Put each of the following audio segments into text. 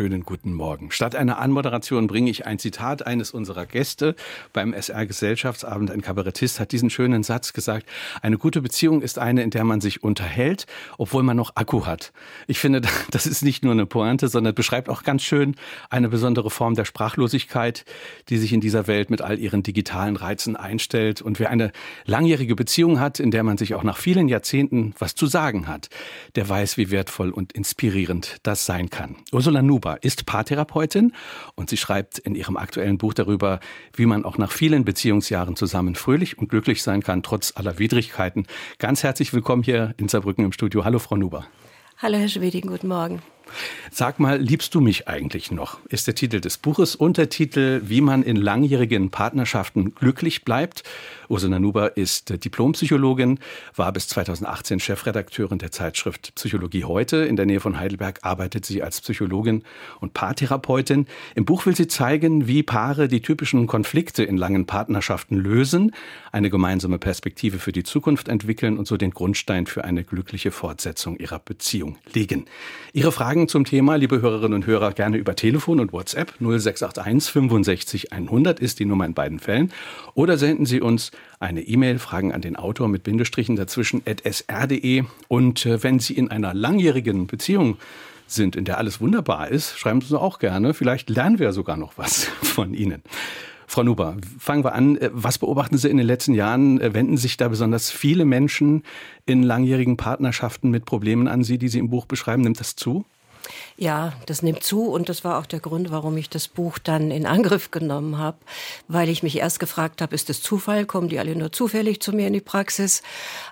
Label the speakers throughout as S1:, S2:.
S1: Schönen guten Morgen. Statt einer Anmoderation bringe ich ein Zitat eines unserer Gäste beim SR Gesellschaftsabend. Ein Kabarettist hat diesen schönen Satz gesagt. Eine gute Beziehung ist eine, in der man sich unterhält, obwohl man noch Akku hat. Ich finde, das ist nicht nur eine Pointe, sondern beschreibt auch ganz schön eine besondere Form der Sprachlosigkeit, die sich in dieser Welt mit all ihren digitalen Reizen einstellt. Und wer eine langjährige Beziehung hat, in der man sich auch nach vielen Jahrzehnten was zu sagen hat, der weiß, wie wertvoll und inspirierend das sein kann. Ursula Nuber Huber ist Paartherapeutin und sie schreibt in ihrem aktuellen Buch darüber, wie man auch nach vielen Beziehungsjahren zusammen fröhlich und glücklich sein kann, trotz aller Widrigkeiten. Ganz herzlich willkommen hier in Saarbrücken im Studio. Hallo, Frau Nuber.
S2: Hallo, Herr Schweding, guten Morgen.
S1: Sag mal, liebst du mich eigentlich noch? Ist der Titel des Buches. Untertitel, wie man in langjährigen Partnerschaften glücklich bleibt. Ursula Nuber ist Diplompsychologin, war bis 2018 Chefredakteurin der Zeitschrift Psychologie heute. In der Nähe von Heidelberg arbeitet sie als Psychologin und Paartherapeutin. Im Buch will sie zeigen, wie Paare die typischen Konflikte in langen Partnerschaften lösen, eine gemeinsame Perspektive für die Zukunft entwickeln und so den Grundstein für eine glückliche Fortsetzung ihrer Beziehung legen. Ihre Fragen Fragen zum Thema, liebe Hörerinnen und Hörer, gerne über Telefon und WhatsApp 0681 65 100 ist die Nummer in beiden Fällen. Oder senden Sie uns eine E-Mail, Fragen an den Autor mit Bindestrichen dazwischen at sr.de. Und äh, wenn Sie in einer langjährigen Beziehung sind, in der alles wunderbar ist, schreiben Sie uns auch gerne. Vielleicht lernen wir sogar noch was von Ihnen. Frau Nuber, fangen wir an. Äh, was beobachten Sie in den letzten Jahren? Äh, wenden sich da besonders viele Menschen in langjährigen Partnerschaften mit Problemen an Sie, die Sie im Buch beschreiben? Nimmt das zu?
S2: Ja, das nimmt zu und das war auch der Grund, warum ich das Buch dann in Angriff genommen habe, weil ich mich erst gefragt habe, ist das Zufall, kommen die alle nur zufällig zu mir in die Praxis?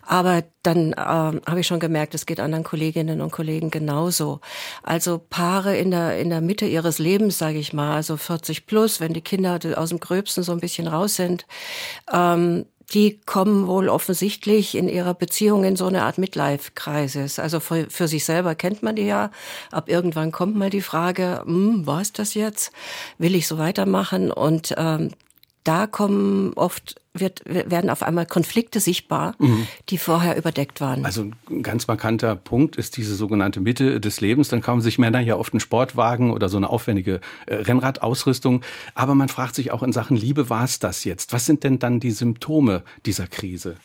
S2: Aber dann äh, habe ich schon gemerkt, es geht anderen Kolleginnen und Kollegen genauso. Also Paare in der in der Mitte ihres Lebens, sage ich mal, also 40 plus, wenn die Kinder aus dem Gröbsten so ein bisschen raus sind, ähm, die kommen wohl offensichtlich in ihrer Beziehung in so eine Art Midlife-Kreises. Also für, für, sich selber kennt man die ja. Ab irgendwann kommt mal die Frage, hm, war es das jetzt? Will ich so weitermachen? Und ähm, da kommen oft wird, werden auf einmal Konflikte sichtbar, mhm. die vorher überdeckt waren.
S1: Also ein ganz markanter Punkt ist diese sogenannte Mitte des Lebens. Dann kaufen sich Männer ja oft einen Sportwagen oder so eine aufwendige äh, Rennradausrüstung. Aber man fragt sich auch in Sachen Liebe, war es das jetzt? Was sind denn dann die Symptome dieser Krise?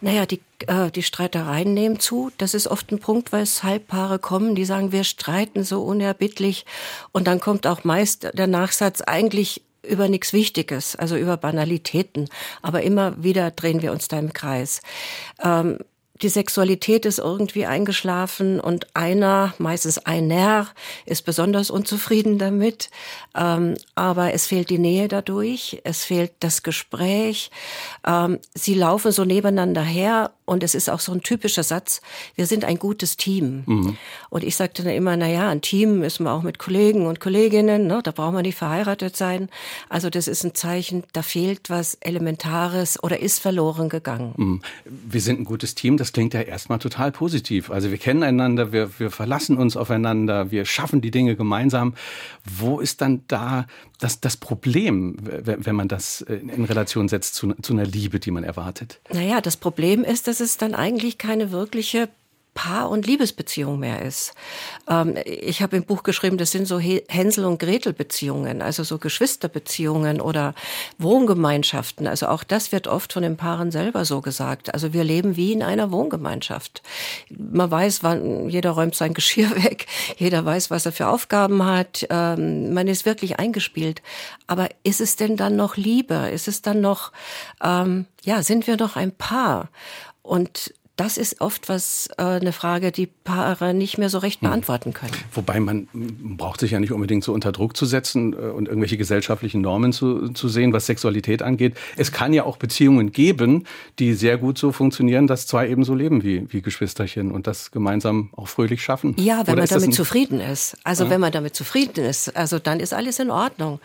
S2: Naja, die, äh, die Streitereien nehmen zu. Das ist oft ein Punkt, weshalb Paare kommen, die sagen, wir streiten so unerbittlich. Und dann kommt auch meist der Nachsatz, eigentlich über nichts Wichtiges, also über Banalitäten. Aber immer wieder drehen wir uns da im Kreis. Ähm, die Sexualität ist irgendwie eingeschlafen und einer, meistens einer, ist besonders unzufrieden damit. Ähm, aber es fehlt die Nähe dadurch, es fehlt das Gespräch. Ähm, sie laufen so nebeneinander her und es ist auch so ein typischer Satz, wir sind ein gutes Team. Mhm. Und ich sagte dann immer, na ja, ein Team ist man auch mit Kollegen und Kolleginnen, ne? da braucht man nicht verheiratet sein. Also das ist ein Zeichen, da fehlt was Elementares oder ist verloren gegangen.
S1: Mhm. Wir sind ein gutes Team, das klingt ja erstmal total positiv. Also wir kennen einander, wir, wir verlassen uns aufeinander, wir schaffen die Dinge gemeinsam. Wo ist dann da das, das Problem, wenn man das in Relation setzt zu, zu einer Liebe, die man erwartet?
S2: Naja, das Problem ist, dass es dann eigentlich keine wirkliche Paar- und Liebesbeziehung mehr ist. Ähm, ich habe im Buch geschrieben, das sind so Hänsel- und Gretel-Beziehungen, also so Geschwisterbeziehungen oder Wohngemeinschaften. Also auch das wird oft von den Paaren selber so gesagt. Also wir leben wie in einer Wohngemeinschaft. Man weiß, wann jeder räumt sein Geschirr weg, jeder weiß, was er für Aufgaben hat. Ähm, man ist wirklich eingespielt. Aber ist es denn dann noch Liebe? Ist es dann noch, ähm, ja, sind wir noch ein Paar? Und das ist oft was äh, eine Frage, die Paare nicht mehr so recht hm. beantworten können.
S1: Wobei man braucht sich ja nicht unbedingt so unter Druck zu setzen äh, und irgendwelche gesellschaftlichen Normen zu, zu sehen, was Sexualität angeht. Es kann ja auch Beziehungen geben, die sehr gut so funktionieren, dass zwei eben so leben wie, wie Geschwisterchen und das gemeinsam auch fröhlich schaffen.
S2: Ja, wenn Oder man damit zufrieden ist. Also ja. wenn man damit zufrieden ist, also dann ist alles in Ordnung.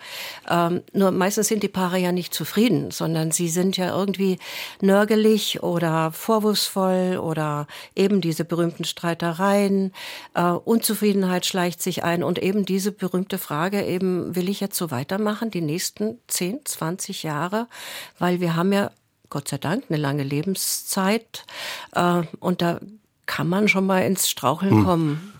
S2: Ähm, nur meistens sind die Paare ja nicht zufrieden, sondern sie sind ja irgendwie nörgelig oder vorwurfsvoll mal oder eben diese berühmten Streitereien, äh, Unzufriedenheit schleicht sich ein und eben diese berühmte Frage eben, will ich jetzt so weitermachen, die nächsten 10, 20 Jahre, weil wir haben ja Gott sei Dank eine lange Lebenszeit äh, und da kann man schon mal ins Straucheln hm. kommen.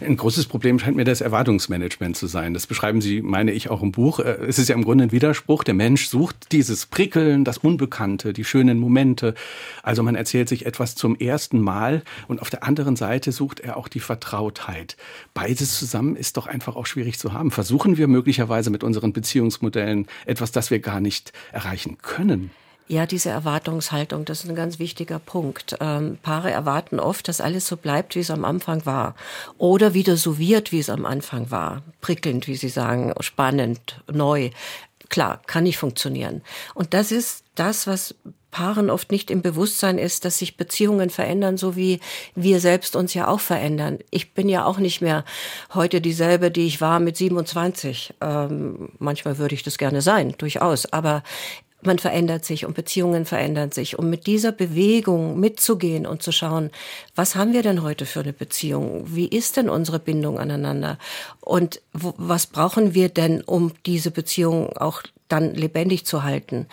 S1: Ein großes Problem scheint mir das Erwartungsmanagement zu sein. Das beschreiben Sie, meine ich, auch im Buch. Äh, es ist ja im Grunde ein Widerspruch. Der Mensch sucht dieses Prickeln, das Unbekannte, die schönen Momente. Also man erzählt sich etwas zum ersten Mal und auf der anderen Seite sucht er auch die Vertrautheit. Beides zusammen ist doch einfach auch schwierig zu haben. Versuchen wir möglicherweise mit unseren Beziehungsmodellen etwas, das wir gar nicht erreichen können.
S2: Ja, diese Erwartungshaltung, das ist ein ganz wichtiger Punkt. Ähm, Paare erwarten oft, dass alles so bleibt, wie es am Anfang war. Oder wieder so wird, wie es am Anfang war. Prickelnd, wie Sie sagen, spannend, neu. Klar, kann nicht funktionieren. Und das ist das, was Paaren oft nicht im Bewusstsein ist, dass sich Beziehungen verändern, so wie wir selbst uns ja auch verändern. Ich bin ja auch nicht mehr heute dieselbe, die ich war mit 27. Ähm, manchmal würde ich das gerne sein, durchaus. Aber man verändert sich und Beziehungen verändern sich. Um mit dieser Bewegung mitzugehen und zu schauen, was haben wir denn heute für eine Beziehung? Wie ist denn unsere Bindung aneinander? Und wo, was brauchen wir denn, um diese Beziehung auch dann lebendig zu halten.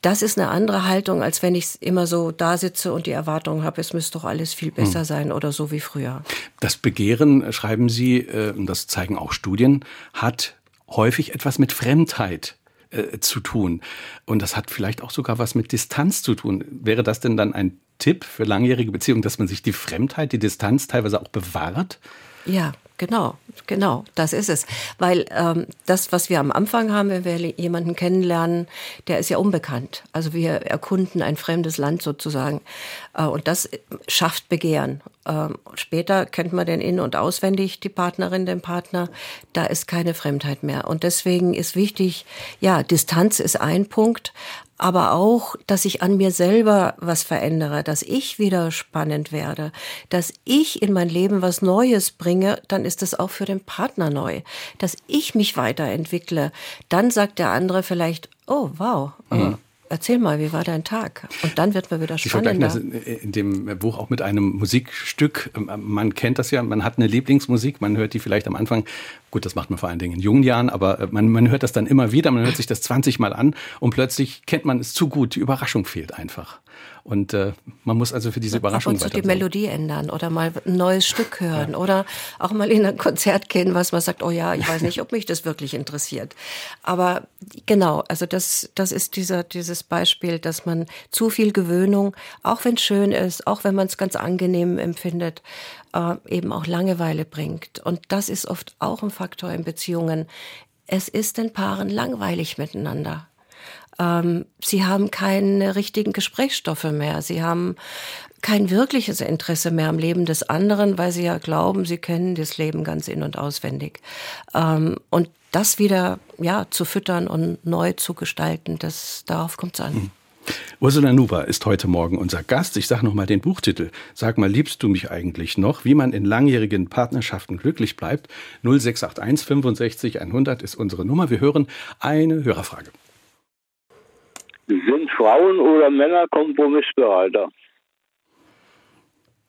S2: Das ist eine andere Haltung, als wenn ich immer so da sitze und die Erwartung habe, es müsste doch alles viel besser hm. sein oder so wie früher.
S1: Das Begehren, schreiben Sie, äh, und das zeigen auch Studien, hat häufig etwas mit Fremdheit äh, zu tun. Und das hat vielleicht auch sogar was mit Distanz zu tun. Wäre das denn dann ein Tipp für langjährige Beziehungen, dass man sich die Fremdheit, die Distanz teilweise auch bewahrt?
S2: Ja, Genau, genau, das ist es. Weil ähm, das, was wir am Anfang haben, wenn wir jemanden kennenlernen, der ist ja unbekannt. Also wir erkunden ein fremdes Land sozusagen. Äh, und das schafft Begehren. Ähm, später kennt man den in- und auswendig, die Partnerin, den Partner. Da ist keine Fremdheit mehr. Und deswegen ist wichtig, ja, Distanz ist ein Punkt, aber auch, dass ich an mir selber was verändere, dass ich wieder spannend werde, dass ich in mein Leben was Neues bringe, dann ist es auch für den Partner neu. Dass ich mich weiterentwickle, dann sagt der andere vielleicht, oh wow, mhm. Erzähl mal, wie war dein Tag? Und dann wird man wieder spannender.
S1: Sie das in dem Buch auch mit einem Musikstück. Man kennt das ja, man hat eine Lieblingsmusik, man hört die vielleicht am Anfang. Gut, das macht man vor allen Dingen in jungen Jahren, aber man, man hört das dann immer wieder, man hört sich das 20 Mal an und plötzlich kennt man es zu gut. Die Überraschung fehlt einfach. Und äh, man muss also für diese Überraschung
S2: Ab und zu die Melodie ändern oder mal ein neues Stück hören ja. oder auch mal in ein Konzert gehen, was man sagt, oh ja, ich weiß nicht, ob mich das wirklich interessiert. Aber genau, also das, das ist dieser, dieses Beispiel, dass man zu viel Gewöhnung, auch wenn es schön ist, auch wenn man es ganz angenehm empfindet, äh, eben auch Langeweile bringt. Und das ist oft auch ein Faktor in Beziehungen. Es ist den Paaren langweilig miteinander. Ähm, sie haben keine richtigen Gesprächsstoffe mehr. Sie haben kein wirkliches Interesse mehr am Leben des anderen, weil sie ja glauben, sie kennen das Leben ganz in- und auswendig. Ähm, und das wieder ja, zu füttern und neu zu gestalten, das, darauf kommt es an. Mhm.
S1: Ursula Nuber ist heute Morgen unser Gast. Ich sage nochmal den Buchtitel. Sag mal, liebst du mich eigentlich noch? Wie man in langjährigen Partnerschaften glücklich bleibt. 0681 65 100 ist unsere Nummer. Wir hören eine Hörerfrage.
S3: Sind Frauen oder Männer kompromissbereiter?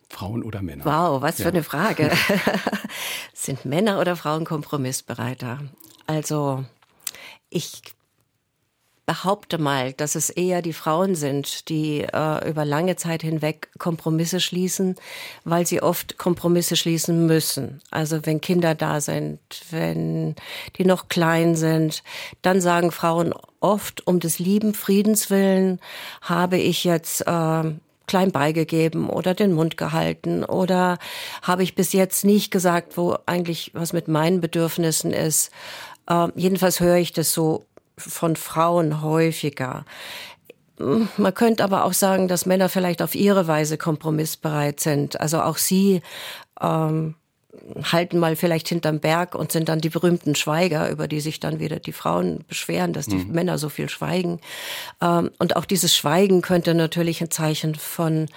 S1: Frauen oder Männer?
S2: Wow, was ja. für eine Frage. Sind Männer oder Frauen kompromissbereiter? Also, ich behaupte mal, dass es eher die Frauen sind, die äh, über lange Zeit hinweg Kompromisse schließen, weil sie oft Kompromisse schließen müssen. Also wenn Kinder da sind, wenn die noch klein sind, dann sagen Frauen oft, um des lieben Friedens willen habe ich jetzt äh, klein beigegeben oder den Mund gehalten oder habe ich bis jetzt nicht gesagt, wo eigentlich was mit meinen Bedürfnissen ist. Äh, jedenfalls höre ich das so von Frauen häufiger. Man könnte aber auch sagen, dass Männer vielleicht auf ihre Weise kompromissbereit sind. Also auch sie ähm, halten mal vielleicht hinterm Berg und sind dann die berühmten Schweiger, über die sich dann wieder die Frauen beschweren, dass die mhm. Männer so viel schweigen. Ähm, und auch dieses Schweigen könnte natürlich ein Zeichen von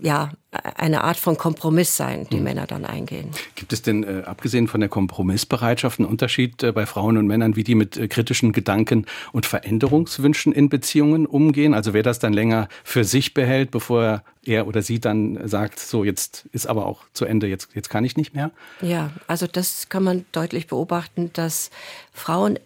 S2: ja, eine Art von Kompromiss sein, die mhm. Männer dann eingehen.
S1: Gibt es denn, äh, abgesehen von der Kompromissbereitschaft, einen Unterschied äh, bei Frauen und Männern, wie die mit äh, kritischen Gedanken und Veränderungswünschen in Beziehungen umgehen? Also wer das dann länger für sich behält, bevor er oder sie dann sagt, so jetzt ist aber auch zu Ende, jetzt, jetzt kann ich nicht mehr?
S2: Ja, also das kann man deutlich beobachten, dass Frauen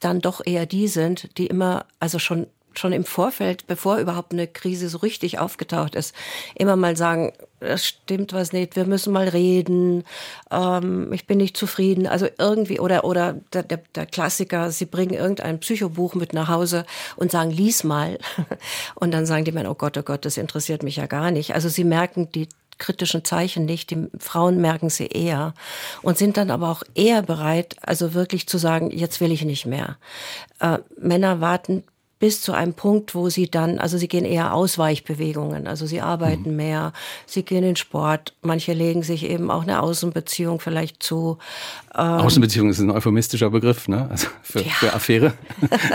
S2: dann doch eher die sind, die immer, also schon schon im Vorfeld, bevor überhaupt eine Krise so richtig aufgetaucht ist, immer mal sagen, das stimmt was nicht, wir müssen mal reden, ähm, ich bin nicht zufrieden. Also irgendwie, oder, oder der, der, der Klassiker, sie bringen irgendein Psychobuch mit nach Hause und sagen, lies mal. Und dann sagen die Männer, oh Gott, oh Gott, das interessiert mich ja gar nicht. Also sie merken die kritischen Zeichen nicht. Die Frauen merken sie eher und sind dann aber auch eher bereit, also wirklich zu sagen, jetzt will ich nicht mehr. Äh, Männer warten bis zu einem Punkt, wo sie dann, also sie gehen eher Ausweichbewegungen, also sie arbeiten mhm. mehr, sie gehen in Sport, manche legen sich eben auch eine Außenbeziehung vielleicht zu.
S1: Ähm, Außenbeziehung ist ein euphemistischer Begriff, ne? Also für, ja. für Affäre.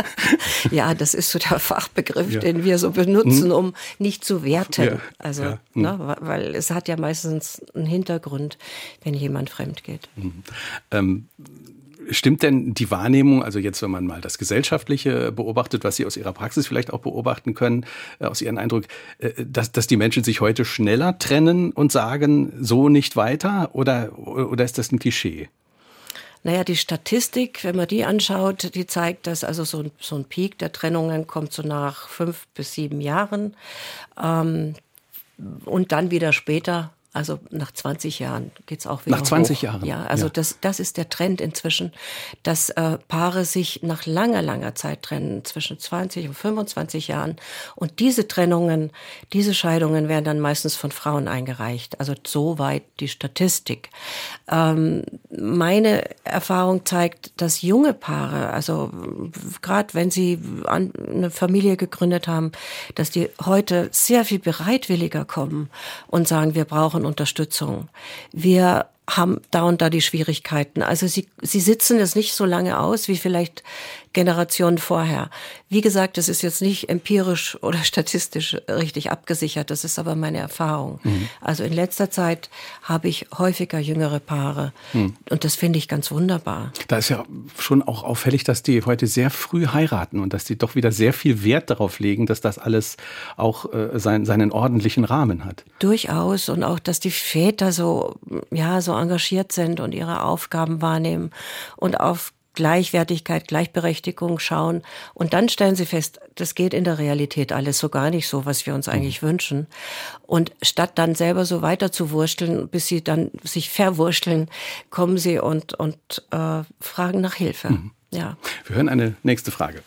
S2: ja, das ist so der Fachbegriff, ja. den wir so benutzen, mhm. um nicht zu werten. Ja. Also, ja. Mhm. Ne, weil es hat ja meistens einen Hintergrund, wenn jemand fremd geht. Mhm.
S1: Ähm, Stimmt denn die Wahrnehmung, also jetzt, wenn man mal das Gesellschaftliche beobachtet, was Sie aus Ihrer Praxis vielleicht auch beobachten können, äh, aus Ihrem Eindruck, äh, dass, dass die Menschen sich heute schneller trennen und sagen, so nicht weiter? Oder, oder ist das ein Klischee?
S2: Naja, die Statistik, wenn man die anschaut, die zeigt, dass also so ein, so ein Peak der Trennungen kommt so nach fünf bis sieben Jahren. Ähm, und dann wieder später also nach 20 Jahren geht es auch wieder
S1: Nach 20
S2: hoch.
S1: Jahren?
S2: Ja, also ja. Das, das ist der Trend inzwischen, dass äh, Paare sich nach langer, langer Zeit trennen, zwischen 20 und 25 Jahren. Und diese Trennungen, diese Scheidungen werden dann meistens von Frauen eingereicht. Also soweit die Statistik. Ähm, meine Erfahrung zeigt, dass junge Paare, also gerade wenn sie eine Familie gegründet haben, dass die heute sehr viel bereitwilliger kommen und sagen, wir brauchen Unterstützung. Wir haben da und da die Schwierigkeiten. Also sie, sie sitzen es nicht so lange aus wie vielleicht Generationen vorher. Wie gesagt, das ist jetzt nicht empirisch oder statistisch richtig abgesichert, das ist aber meine Erfahrung. Mhm. Also in letzter Zeit habe ich häufiger jüngere Paare mhm. und das finde ich ganz wunderbar.
S1: Da ist ja schon auch auffällig, dass die heute sehr früh heiraten und dass die doch wieder sehr viel Wert darauf legen, dass das alles auch äh, sein, seinen ordentlichen Rahmen hat.
S2: Durchaus und auch, dass die Väter so, ja, so engagiert sind und ihre Aufgaben wahrnehmen und auf Gleichwertigkeit, Gleichberechtigung schauen. Und dann stellen sie fest, das geht in der Realität alles so gar nicht so, was wir uns eigentlich mhm. wünschen. Und statt dann selber so weiter zu wursteln, bis sie dann sich verwurschteln, kommen sie und, und äh, fragen nach Hilfe. Mhm. Ja.
S1: Wir hören eine nächste Frage.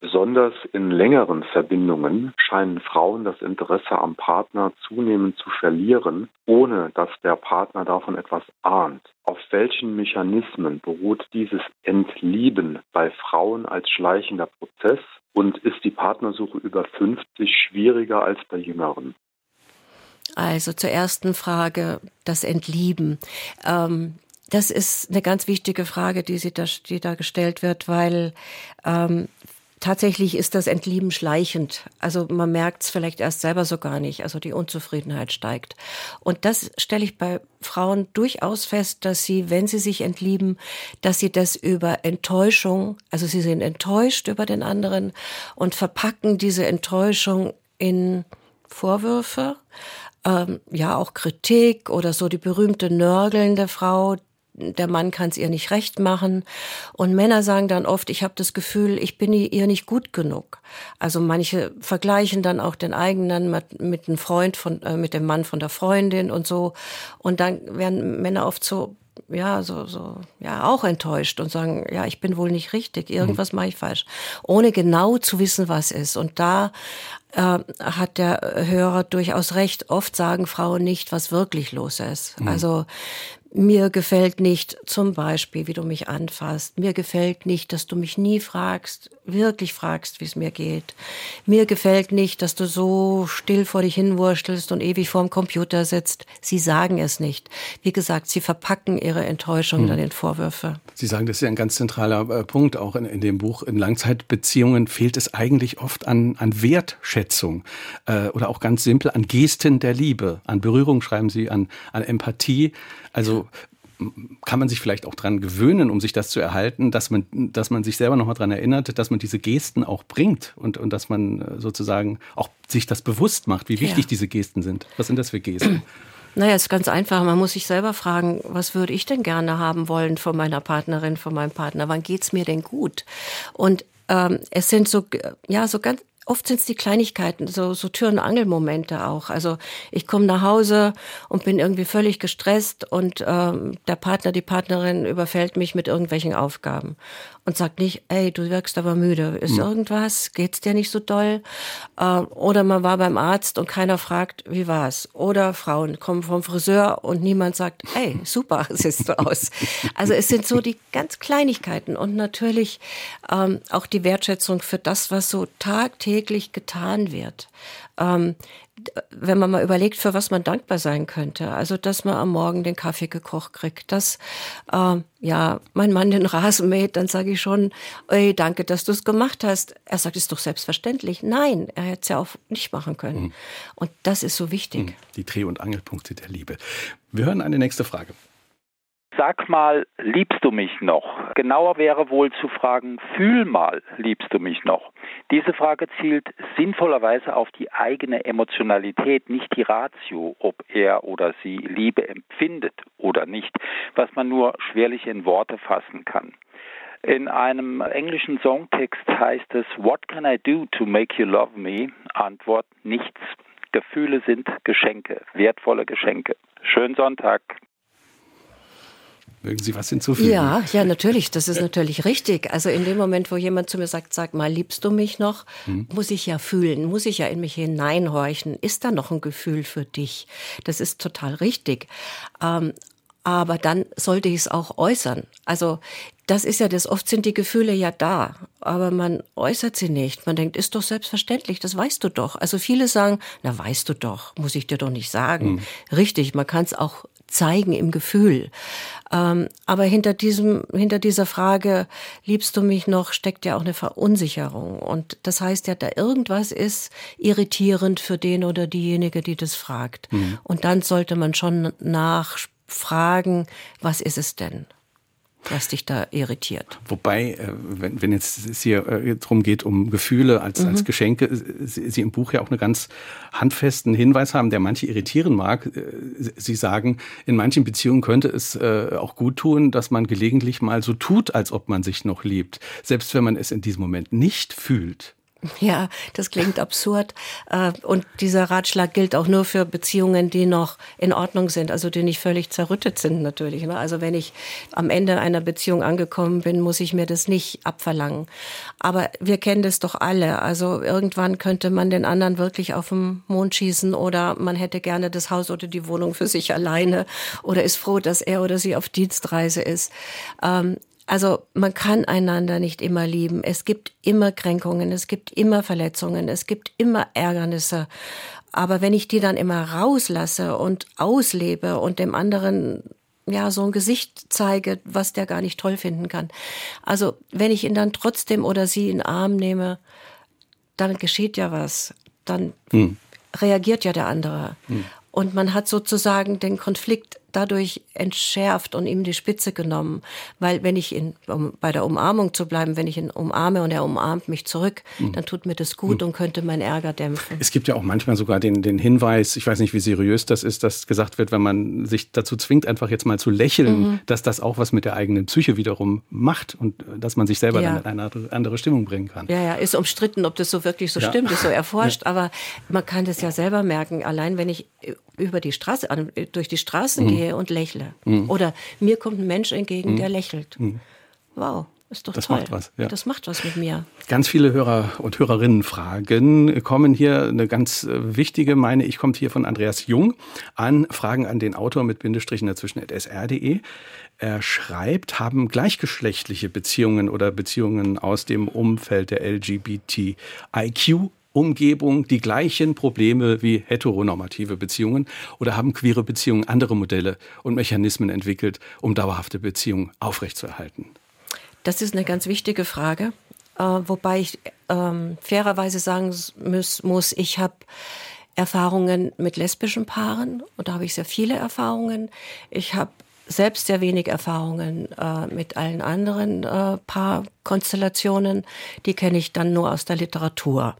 S4: Besonders in längeren Verbindungen scheinen Frauen das Interesse am Partner zunehmend zu verlieren, ohne dass der Partner davon etwas ahnt. Auf welchen Mechanismen beruht dieses Entlieben bei Frauen als schleichender Prozess und ist die Partnersuche über 50 schwieriger als bei Jüngeren?
S2: Also zur ersten Frage, das Entlieben. Ähm das ist eine ganz wichtige Frage, die, sie da, die da gestellt wird, weil ähm, Tatsächlich ist das Entlieben schleichend. Also man merkt es vielleicht erst selber so gar nicht. Also die Unzufriedenheit steigt. Und das stelle ich bei Frauen durchaus fest, dass sie, wenn sie sich entlieben, dass sie das über Enttäuschung, also sie sind enttäuscht über den anderen und verpacken diese Enttäuschung in Vorwürfe, ähm, ja auch Kritik oder so die berühmte nörgelnde Frau, der Mann kann es ihr nicht recht machen. Und Männer sagen dann oft, ich habe das Gefühl, ich bin ihr nicht gut genug. Also manche vergleichen dann auch den eigenen mit, mit einem Freund von, äh, mit dem Mann von der Freundin und so. Und dann werden Männer oft so ja, so, so, ja, auch enttäuscht und sagen, ja, ich bin wohl nicht richtig, irgendwas mhm. mache ich falsch, ohne genau zu wissen, was ist. Und da äh, hat der Hörer durchaus recht. Oft sagen Frauen nicht, was wirklich los ist. Mhm. Also mir gefällt nicht zum Beispiel, wie du mich anfasst. Mir gefällt nicht, dass du mich nie fragst, wirklich fragst, wie es mir geht. Mir gefällt nicht, dass du so still vor dich hinwurstelst und ewig vorm Computer sitzt. Sie sagen es nicht. Wie gesagt, sie verpacken ihre Enttäuschung hm. in Vorwürfe.
S1: Sie sagen, das ist ja ein ganz zentraler äh, Punkt auch in, in dem Buch. In Langzeitbeziehungen fehlt es eigentlich oft an, an Wertschätzung äh, oder auch ganz simpel an Gesten der Liebe, an Berührung schreiben Sie, an, an Empathie. Also kann man sich vielleicht auch dran gewöhnen, um sich das zu erhalten, dass man, dass man sich selber nochmal dran erinnert, dass man diese Gesten auch bringt und, und dass man äh, sozusagen auch sich das bewusst macht, wie wichtig ja. diese Gesten sind. Was sind das für Gesten?
S2: Naja, es ist ganz einfach. Man muss sich selber fragen, was würde ich denn gerne haben wollen von meiner Partnerin, von meinem Partner? Wann geht's mir denn gut? Und ähm, es sind so, ja, so ganz oft sind es die Kleinigkeiten, so, so Tür- und Angelmomente auch. Also ich komme nach Hause und bin irgendwie völlig gestresst und ähm, der Partner, die Partnerin überfällt mich mit irgendwelchen Aufgaben und sagt nicht, ey, du wirkst aber müde. Ist mhm. irgendwas? Geht's dir nicht so doll? Äh, oder man war beim Arzt und keiner fragt, wie war's? Oder Frauen kommen vom Friseur und niemand sagt, ey, super, siehst du aus. Also es sind so die ganz Kleinigkeiten und natürlich ähm, auch die Wertschätzung für das, was so tagtäglich getan wird. Ähm, wenn man mal überlegt, für was man dankbar sein könnte. Also, dass man am Morgen den Kaffee gekocht kriegt, dass äh, ja mein Mann den Rasen mäht, dann sage ich schon, ey, danke, dass du es gemacht hast. Er sagt, ist doch selbstverständlich. Nein, er hätte es ja auch nicht machen können. Mhm. Und das ist so wichtig. Mhm.
S1: Die Dreh- und Angelpunkte der Liebe. Wir hören eine nächste Frage.
S5: Sag mal, liebst du mich noch? Genauer wäre wohl zu fragen, fühl mal, liebst du mich noch? Diese Frage zielt sinnvollerweise auf die eigene Emotionalität, nicht die Ratio, ob er oder sie Liebe empfindet oder nicht, was man nur schwerlich in Worte fassen kann. In einem englischen Songtext heißt es, What can I do to make you love me? Antwort, nichts. Gefühle sind Geschenke, wertvolle Geschenke. Schönen Sonntag.
S1: Mögen Sie was hinzufügen?
S2: Ja, ja, natürlich. Das ist natürlich richtig. Also in dem Moment, wo jemand zu mir sagt, sag mal, liebst du mich noch, hm. muss ich ja fühlen, muss ich ja in mich hineinhorchen. Ist da noch ein Gefühl für dich? Das ist total richtig. Ähm, aber dann sollte ich es auch äußern. Also das ist ja das, oft sind die Gefühle ja da, aber man äußert sie nicht. Man denkt, ist doch selbstverständlich, das weißt du doch. Also viele sagen, na weißt du doch, muss ich dir doch nicht sagen. Hm. Richtig, man kann es auch zeigen im Gefühl. Ähm, aber hinter diesem, hinter dieser Frage, liebst du mich noch, steckt ja auch eine Verunsicherung. Und das heißt ja, da irgendwas ist irritierend für den oder diejenige, die das fragt. Mhm. Und dann sollte man schon nachfragen, was ist es denn? Was dich da irritiert.
S1: Wobei, äh, wenn, wenn jetzt es hier äh, darum geht, um Gefühle als, mhm. als Geschenke, äh, Sie im Buch ja auch einen ganz handfesten Hinweis haben, der manche irritieren mag. Sie sagen, in manchen Beziehungen könnte es auch gut tun, dass man gelegentlich mal so tut, als ob man sich noch liebt, selbst wenn man es in diesem Moment nicht fühlt.
S2: Ja, das klingt absurd. Äh, und dieser Ratschlag gilt auch nur für Beziehungen, die noch in Ordnung sind, also die nicht völlig zerrüttet sind natürlich. Ne? Also wenn ich am Ende einer Beziehung angekommen bin, muss ich mir das nicht abverlangen. Aber wir kennen das doch alle. Also irgendwann könnte man den anderen wirklich auf den Mond schießen oder man hätte gerne das Haus oder die Wohnung für sich alleine oder ist froh, dass er oder sie auf Dienstreise ist. Also man kann einander nicht immer lieben. Es gibt immer Kränkungen, es gibt immer Verletzungen, es gibt immer Ärgernisse. Aber wenn ich die dann immer rauslasse und auslebe und dem anderen ja so ein Gesicht zeige, was der gar nicht toll finden kann. Also wenn ich ihn dann trotzdem oder sie in den Arm nehme, dann geschieht ja was. Dann hm. reagiert ja der andere. Hm. Und man hat sozusagen den Konflikt dadurch entschärft und ihm die Spitze genommen. Weil wenn ich ihn, um bei der Umarmung zu bleiben, wenn ich ihn umarme und er umarmt mich zurück, mhm. dann tut mir das gut mhm. und könnte meinen Ärger dämpfen.
S1: Es gibt ja auch manchmal sogar den, den Hinweis, ich weiß nicht, wie seriös das ist, dass gesagt wird, wenn man sich dazu zwingt, einfach jetzt mal zu lächeln, mhm. dass das auch was mit der eigenen Psyche wiederum macht und dass man sich selber ja. dann in eine andere Stimmung bringen kann.
S2: Ja, ja, ist umstritten, ob das so wirklich so ja. stimmt, ist so erforscht, ja. aber man kann das ja selber merken. Allein wenn ich über die Straße, durch die Straßen mhm. gehe und lächle. Mhm. Oder mir kommt ein Mensch entgegen, mhm. der lächelt. Mhm. Wow. Ist doch
S1: das
S2: toll.
S1: macht was. Ja.
S2: Das macht was mit mir.
S1: Ganz viele Hörer und Hörerinnen fragen, kommen hier eine ganz äh, wichtige, meine ich, kommt hier von Andreas Jung an, Fragen an den Autor mit Bindestrichen dazwischen at sr.de. Er schreibt, haben gleichgeschlechtliche Beziehungen oder Beziehungen aus dem Umfeld der LGBTIQ Umgebung die gleichen Probleme wie heteronormative Beziehungen oder haben queere Beziehungen andere Modelle und Mechanismen entwickelt, um dauerhafte Beziehungen aufrechtzuerhalten?
S2: Das ist eine ganz wichtige Frage, äh, wobei ich ähm, fairerweise sagen muss, muss ich habe Erfahrungen mit lesbischen Paaren und da habe ich sehr viele Erfahrungen. Ich habe selbst sehr wenig Erfahrungen äh, mit allen anderen äh, Paarkonstellationen. Die kenne ich dann nur aus der Literatur.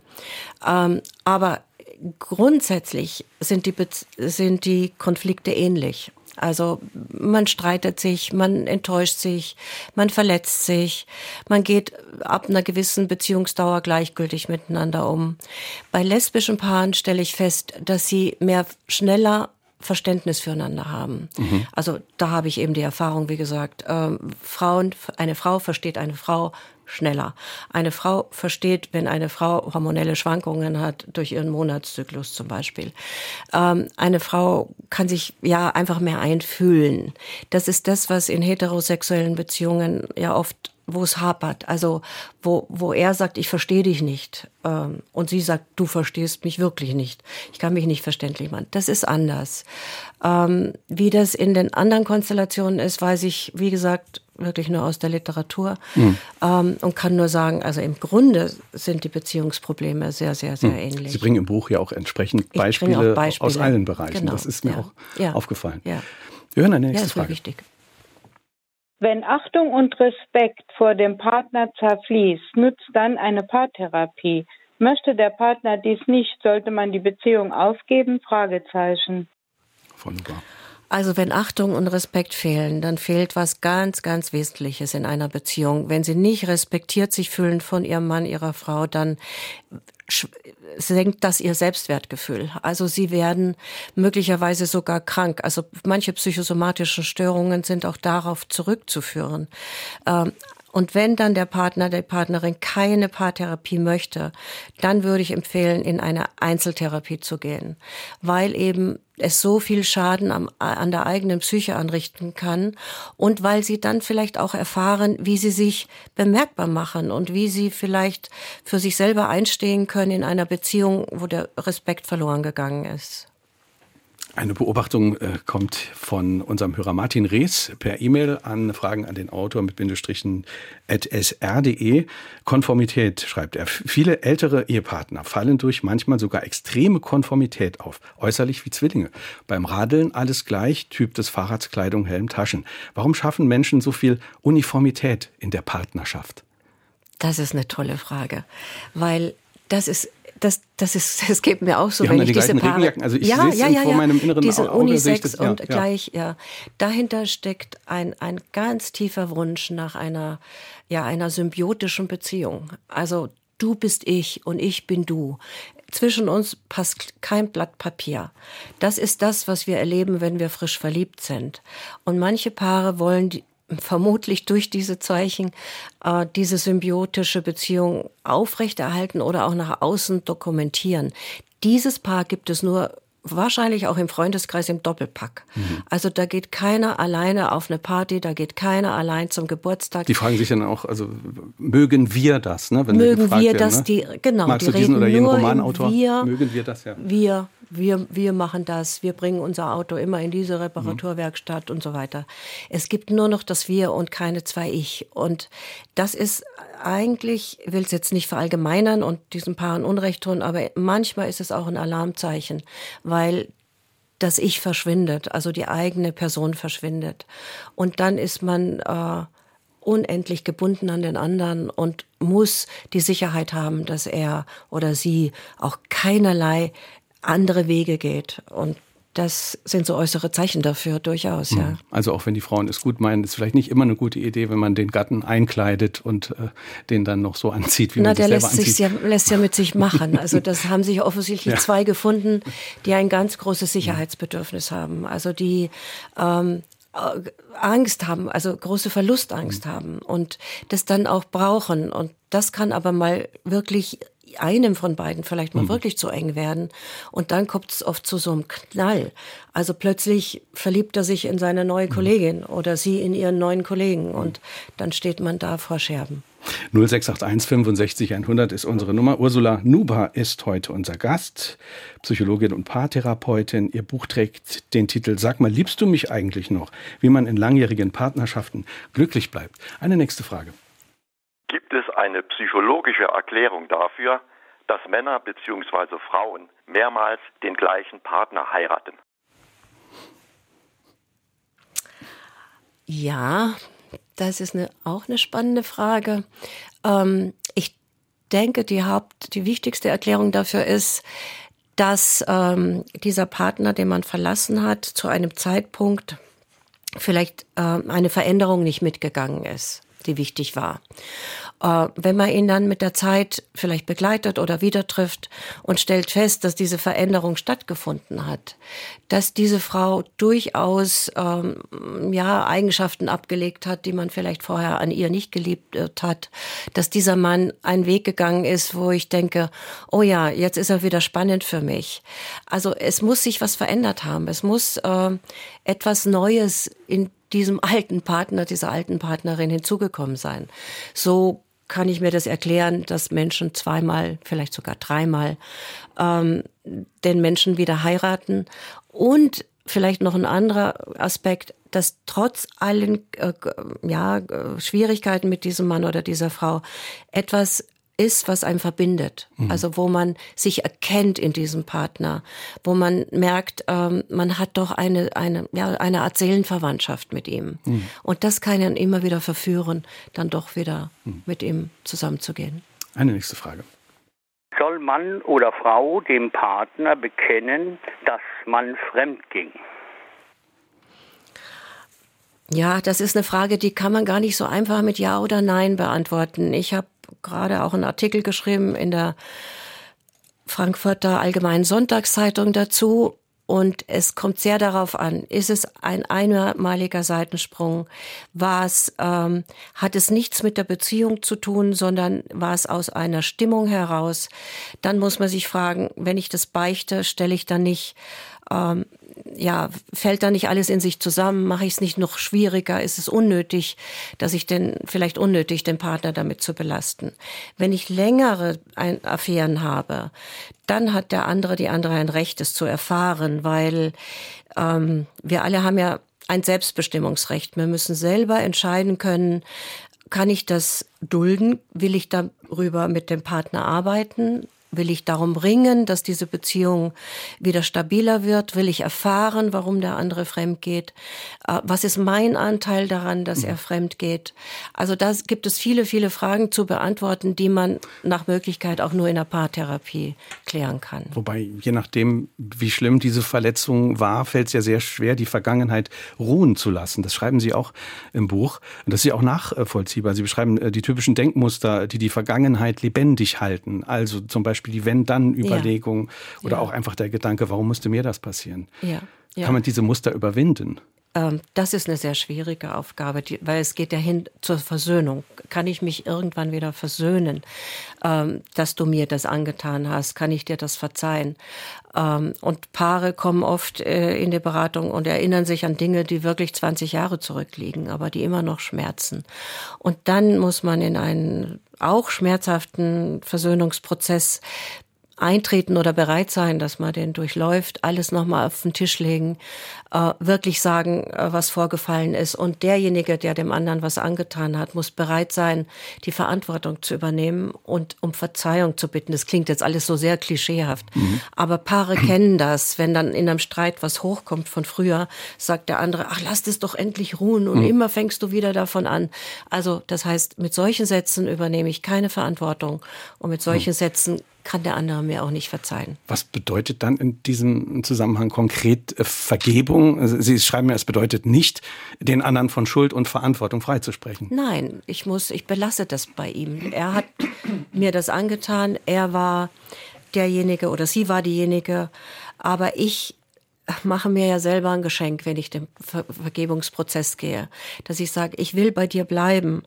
S2: Ähm, aber grundsätzlich sind die, sind die Konflikte ähnlich. Also man streitet sich, man enttäuscht sich, man verletzt sich, man geht ab einer gewissen Beziehungsdauer gleichgültig miteinander um. Bei lesbischen Paaren stelle ich fest, dass sie mehr schneller Verständnis füreinander haben. Mhm. Also da habe ich eben die Erfahrung, wie gesagt, ähm, Frauen, eine Frau versteht eine Frau schneller. Eine Frau versteht, wenn eine Frau hormonelle Schwankungen hat, durch ihren Monatszyklus zum Beispiel. Ähm, eine Frau kann sich ja einfach mehr einfühlen. Das ist das, was in heterosexuellen Beziehungen ja oft wo es hapert, also wo, wo er sagt, ich verstehe dich nicht ähm, und sie sagt, du verstehst mich wirklich nicht, ich kann mich nicht verständlich machen. Das ist anders. Ähm, wie das in den anderen Konstellationen ist, weiß ich, wie gesagt, wirklich nur aus der Literatur mhm. ähm, und kann nur sagen, also im Grunde sind die Beziehungsprobleme sehr, sehr, sehr mhm. ähnlich.
S1: Sie bringen im Buch ja auch entsprechend Beispiele, auch Beispiele. aus allen Bereichen. Genau. Das ist mir
S2: ja.
S1: auch
S2: ja.
S1: aufgefallen.
S2: Ja.
S1: Wir hören eine nächste
S2: ja, das
S1: Frage.
S2: wichtig.
S6: Wenn Achtung und Respekt vor dem Partner zerfließt, nützt dann eine Paartherapie. Möchte der Partner dies nicht, sollte man die Beziehung aufgeben? Fragezeichen.
S1: Wunderbar.
S2: Also wenn Achtung und Respekt fehlen, dann fehlt was ganz, ganz Wesentliches in einer Beziehung. Wenn Sie nicht respektiert sich fühlen von Ihrem Mann, Ihrer Frau, dann senkt das ihr Selbstwertgefühl. Also sie werden möglicherweise sogar krank. Also manche psychosomatischen Störungen sind auch darauf zurückzuführen. Ähm, und wenn dann der Partner, der Partnerin keine Paartherapie möchte, dann würde ich empfehlen, in eine Einzeltherapie zu gehen, weil eben es so viel Schaden am, an der eigenen Psyche anrichten kann und weil sie dann vielleicht auch erfahren, wie sie sich bemerkbar machen und wie sie vielleicht für sich selber einstehen können in einer Beziehung, wo der Respekt verloren gegangen ist.
S1: Eine Beobachtung äh, kommt von unserem Hörer Martin Rees per E-Mail an Fragen an den Autor mit Bindestrichen at sr.de. Konformität, schreibt er. Viele ältere Ehepartner fallen durch manchmal sogar extreme Konformität auf, äußerlich wie Zwillinge. Beim Radeln alles gleich, Typ des Fahrrads, Kleidung, Helm, Taschen. Warum schaffen Menschen so viel Uniformität in der Partnerschaft?
S2: Das ist eine tolle Frage, weil das ist das, das ist, das geht mir auch so,
S1: die
S2: wenn ich
S1: die
S2: diese Paare,
S1: Regenjacken. Also ich
S2: ja,
S1: sehe es
S2: ja, ja,
S1: vor meinem inneren
S2: diese
S1: Auge,
S2: Unisex
S1: das,
S2: und gleich, ja. Dahinter steckt ein, ein ganz tiefer Wunsch nach einer, ja, einer symbiotischen Beziehung. Also du bist ich und ich bin du. Zwischen uns passt kein Blatt Papier. Das ist das, was wir erleben, wenn wir frisch verliebt sind. Und manche Paare wollen die, vermutlich durch diese Zeichen äh, diese symbiotische Beziehung aufrechterhalten oder auch nach außen dokumentieren. Dieses Paar gibt es nur wahrscheinlich auch im Freundeskreis im Doppelpack. Mhm. Also da geht keiner alleine auf eine Party, da geht keiner allein zum Geburtstag.
S1: Die fragen sich dann auch, also mögen wir das, ne?
S2: Wenn mögen wir werden, das, ne? die genau,
S1: Magst
S2: die
S1: du diesen oder jenen Romanautor?
S2: Wir,
S1: mögen wir das ja?
S2: Wir, wir, wir machen das, wir bringen unser Auto immer in diese Reparaturwerkstatt mhm. und so weiter. Es gibt nur noch das Wir und keine zwei Ich. Und das ist eigentlich, ich will es jetzt nicht verallgemeinern und diesen Paaren Unrecht tun, aber manchmal ist es auch ein Alarmzeichen, weil das Ich verschwindet, also die eigene Person verschwindet. Und dann ist man äh, unendlich gebunden an den anderen und muss die Sicherheit haben, dass er oder sie auch keinerlei andere Wege geht. Und das sind so äußere Zeichen dafür, durchaus, ja.
S1: Hm. Also auch wenn die Frauen es gut meinen, ist vielleicht nicht immer eine gute Idee, wenn man den Gatten einkleidet und äh, den dann noch so anzieht, wie
S2: Na,
S1: man
S2: der lässt
S1: selber
S2: sich
S1: anzieht.
S2: ja, lässt ja mit sich machen. Also das haben sich offensichtlich
S1: Ja.
S2: zwei gefunden, die ein ganz großes Sicherheitsbedürfnis haben. Also die ähm, äh, Angst haben, also große Verlustangst mhm. haben und das dann auch brauchen. Und das kann aber mal wirklich einem von beiden vielleicht mal mhm. wirklich zu eng werden. Und dann kommt es oft zu so einem Knall. Also plötzlich verliebt er sich in seine neue mhm. Kollegin oder sie in ihren neuen Kollegen und dann steht man da vor Scherben.
S1: 0681 65 100 ist unsere Nummer. Ursula Nuba ist heute unser Gast, Psychologin und Paartherapeutin. Ihr Buch trägt den Titel Sag mal, liebst du mich eigentlich noch? Wie man in langjährigen Partnerschaften glücklich bleibt. Eine nächste Frage.
S7: Gibt es eine psychologische Erklärung dafür, dass Männer bzw. Frauen mehrmals den gleichen Partner heiraten?
S2: Ja, das ist eine, auch eine spannende Frage. Ähm, ich denke, die Haupt, die wichtigste Erklärung dafür ist, dass ähm, dieser Partner, den man verlassen hat, zu einem Zeitpunkt vielleicht äh, eine Veränderung nicht mitgegangen ist die wichtig war. Äh, wenn man ihn dann mit der Zeit vielleicht begleitet oder wieder trifft und stellt fest, dass diese Veränderung stattgefunden hat, dass diese Frau durchaus ähm, ja Eigenschaften abgelegt hat, die man vielleicht vorher an ihr nicht geliebt äh, hat, dass dieser Mann einen Weg gegangen ist, wo ich denke, oh ja, jetzt ist er wieder spannend für mich. Also es muss sich was verändert haben. Es muss äh, etwas Neues in diesem alten Partner, dieser alten Partnerin hinzugekommen sein. So kann ich mir das erklären, dass Menschen zweimal, vielleicht sogar dreimal ähm, den Menschen wieder heiraten. Und vielleicht noch ein anderer Aspekt, dass trotz allen äh, ja, Schwierigkeiten mit diesem Mann oder dieser Frau etwas ist, was einem verbindet. Mhm. Also wo man sich erkennt in diesem Partner, wo man merkt, ähm, man hat doch eine, eine, ja, eine Art Seelenverwandtschaft mit ihm. Mhm. Und das kann ihn immer wieder verführen, dann doch wieder mhm. mit ihm zusammenzugehen.
S1: Eine nächste Frage.
S8: Soll Mann oder Frau dem Partner bekennen, dass man fremd ging?
S2: Ja, das ist eine Frage, die kann man gar nicht so einfach mit Ja oder Nein beantworten. Ich habe gerade auch einen Artikel geschrieben in der Frankfurter Allgemeinen Sonntagszeitung dazu. Und es kommt sehr darauf an, ist es ein einmaliger Seitensprung? War es, ähm, hat es nichts mit der Beziehung zu tun, sondern war es aus einer Stimmung heraus? Dann muss man sich fragen, wenn ich das beichte, stelle ich dann nicht ähm, ja, fällt da nicht alles in sich zusammen? Mache ich es nicht noch schwieriger? Ist es unnötig, dass ich denn vielleicht unnötig den Partner damit zu belasten? Wenn ich längere Affären habe, dann hat der andere, die andere ein Recht, es zu erfahren, weil ähm, wir alle haben ja ein Selbstbestimmungsrecht. Wir müssen selber entscheiden können, kann ich das dulden? Will ich darüber mit dem Partner arbeiten? Will ich darum ringen, dass diese Beziehung wieder stabiler wird? Will ich erfahren, warum der andere fremd geht? Äh, was ist mein Anteil daran, dass er mhm. fremd geht? Also da gibt es viele, viele Fragen zu beantworten, die man nach Möglichkeit auch nur in der Paartherapie klären kann.
S1: Wobei, je nachdem, wie schlimm diese Verletzung war, fällt es ja sehr schwer, die Vergangenheit ruhen zu lassen. Das schreiben Sie auch im Buch. Und das ist ja auch nachvollziehbar. Sie beschreiben äh, die typischen Denkmuster, die die Vergangenheit lebendig halten. Also zum Beispiel Beispiel die Wenn-Dann-Überlegung ja. oder ja. auch einfach der Gedanke, warum musste mir das passieren? Ja. Kann man diese Muster überwinden?
S2: Ähm, das ist eine sehr schwierige Aufgabe, weil es geht ja hin zur Versöhnung. Kann ich mich irgendwann wieder versöhnen, ähm, dass du mir das angetan hast? Kann ich dir das verzeihen? Ähm, und Paare kommen oft äh, in die Beratung und erinnern sich an Dinge, die wirklich 20 Jahre zurückliegen, aber die immer noch schmerzen. Und dann muss man in einen auch schmerzhaften Versöhnungsprozess eintreten oder bereit sein, dass man den durchläuft, alles nochmal auf den Tisch legen, äh, wirklich sagen, äh, was vorgefallen ist. Und derjenige, der dem anderen was angetan hat, muss bereit sein, die Verantwortung zu übernehmen und um Verzeihung zu bitten. Das klingt jetzt alles so sehr klischeehaft. Mhm. Aber Paare kennen das. Wenn dann in einem Streit was hochkommt von früher, sagt der andere, ach, lass es doch endlich ruhen und mhm. immer fängst du wieder davon an. Also, das heißt, mit solchen Sätzen übernehme ich keine Verantwortung und mit solchen mhm. Sätzen kann der andere mir auch nicht verzeihen.
S1: Was bedeutet dann in diesem Zusammenhang konkret äh, Vergebung? Also Sie schreiben ja, es bedeutet nicht, den anderen von Schuld und Verantwortung freizusprechen.
S2: Nein, ich muss, ich belasse das bei ihm. Er hat mir das angetan. Er war derjenige oder sie war diejenige. Aber ich mache mir ja selber ein Geschenk, wenn ich den Ver Vergebungsprozess gehe, dass ich sage, ich will bei dir bleiben.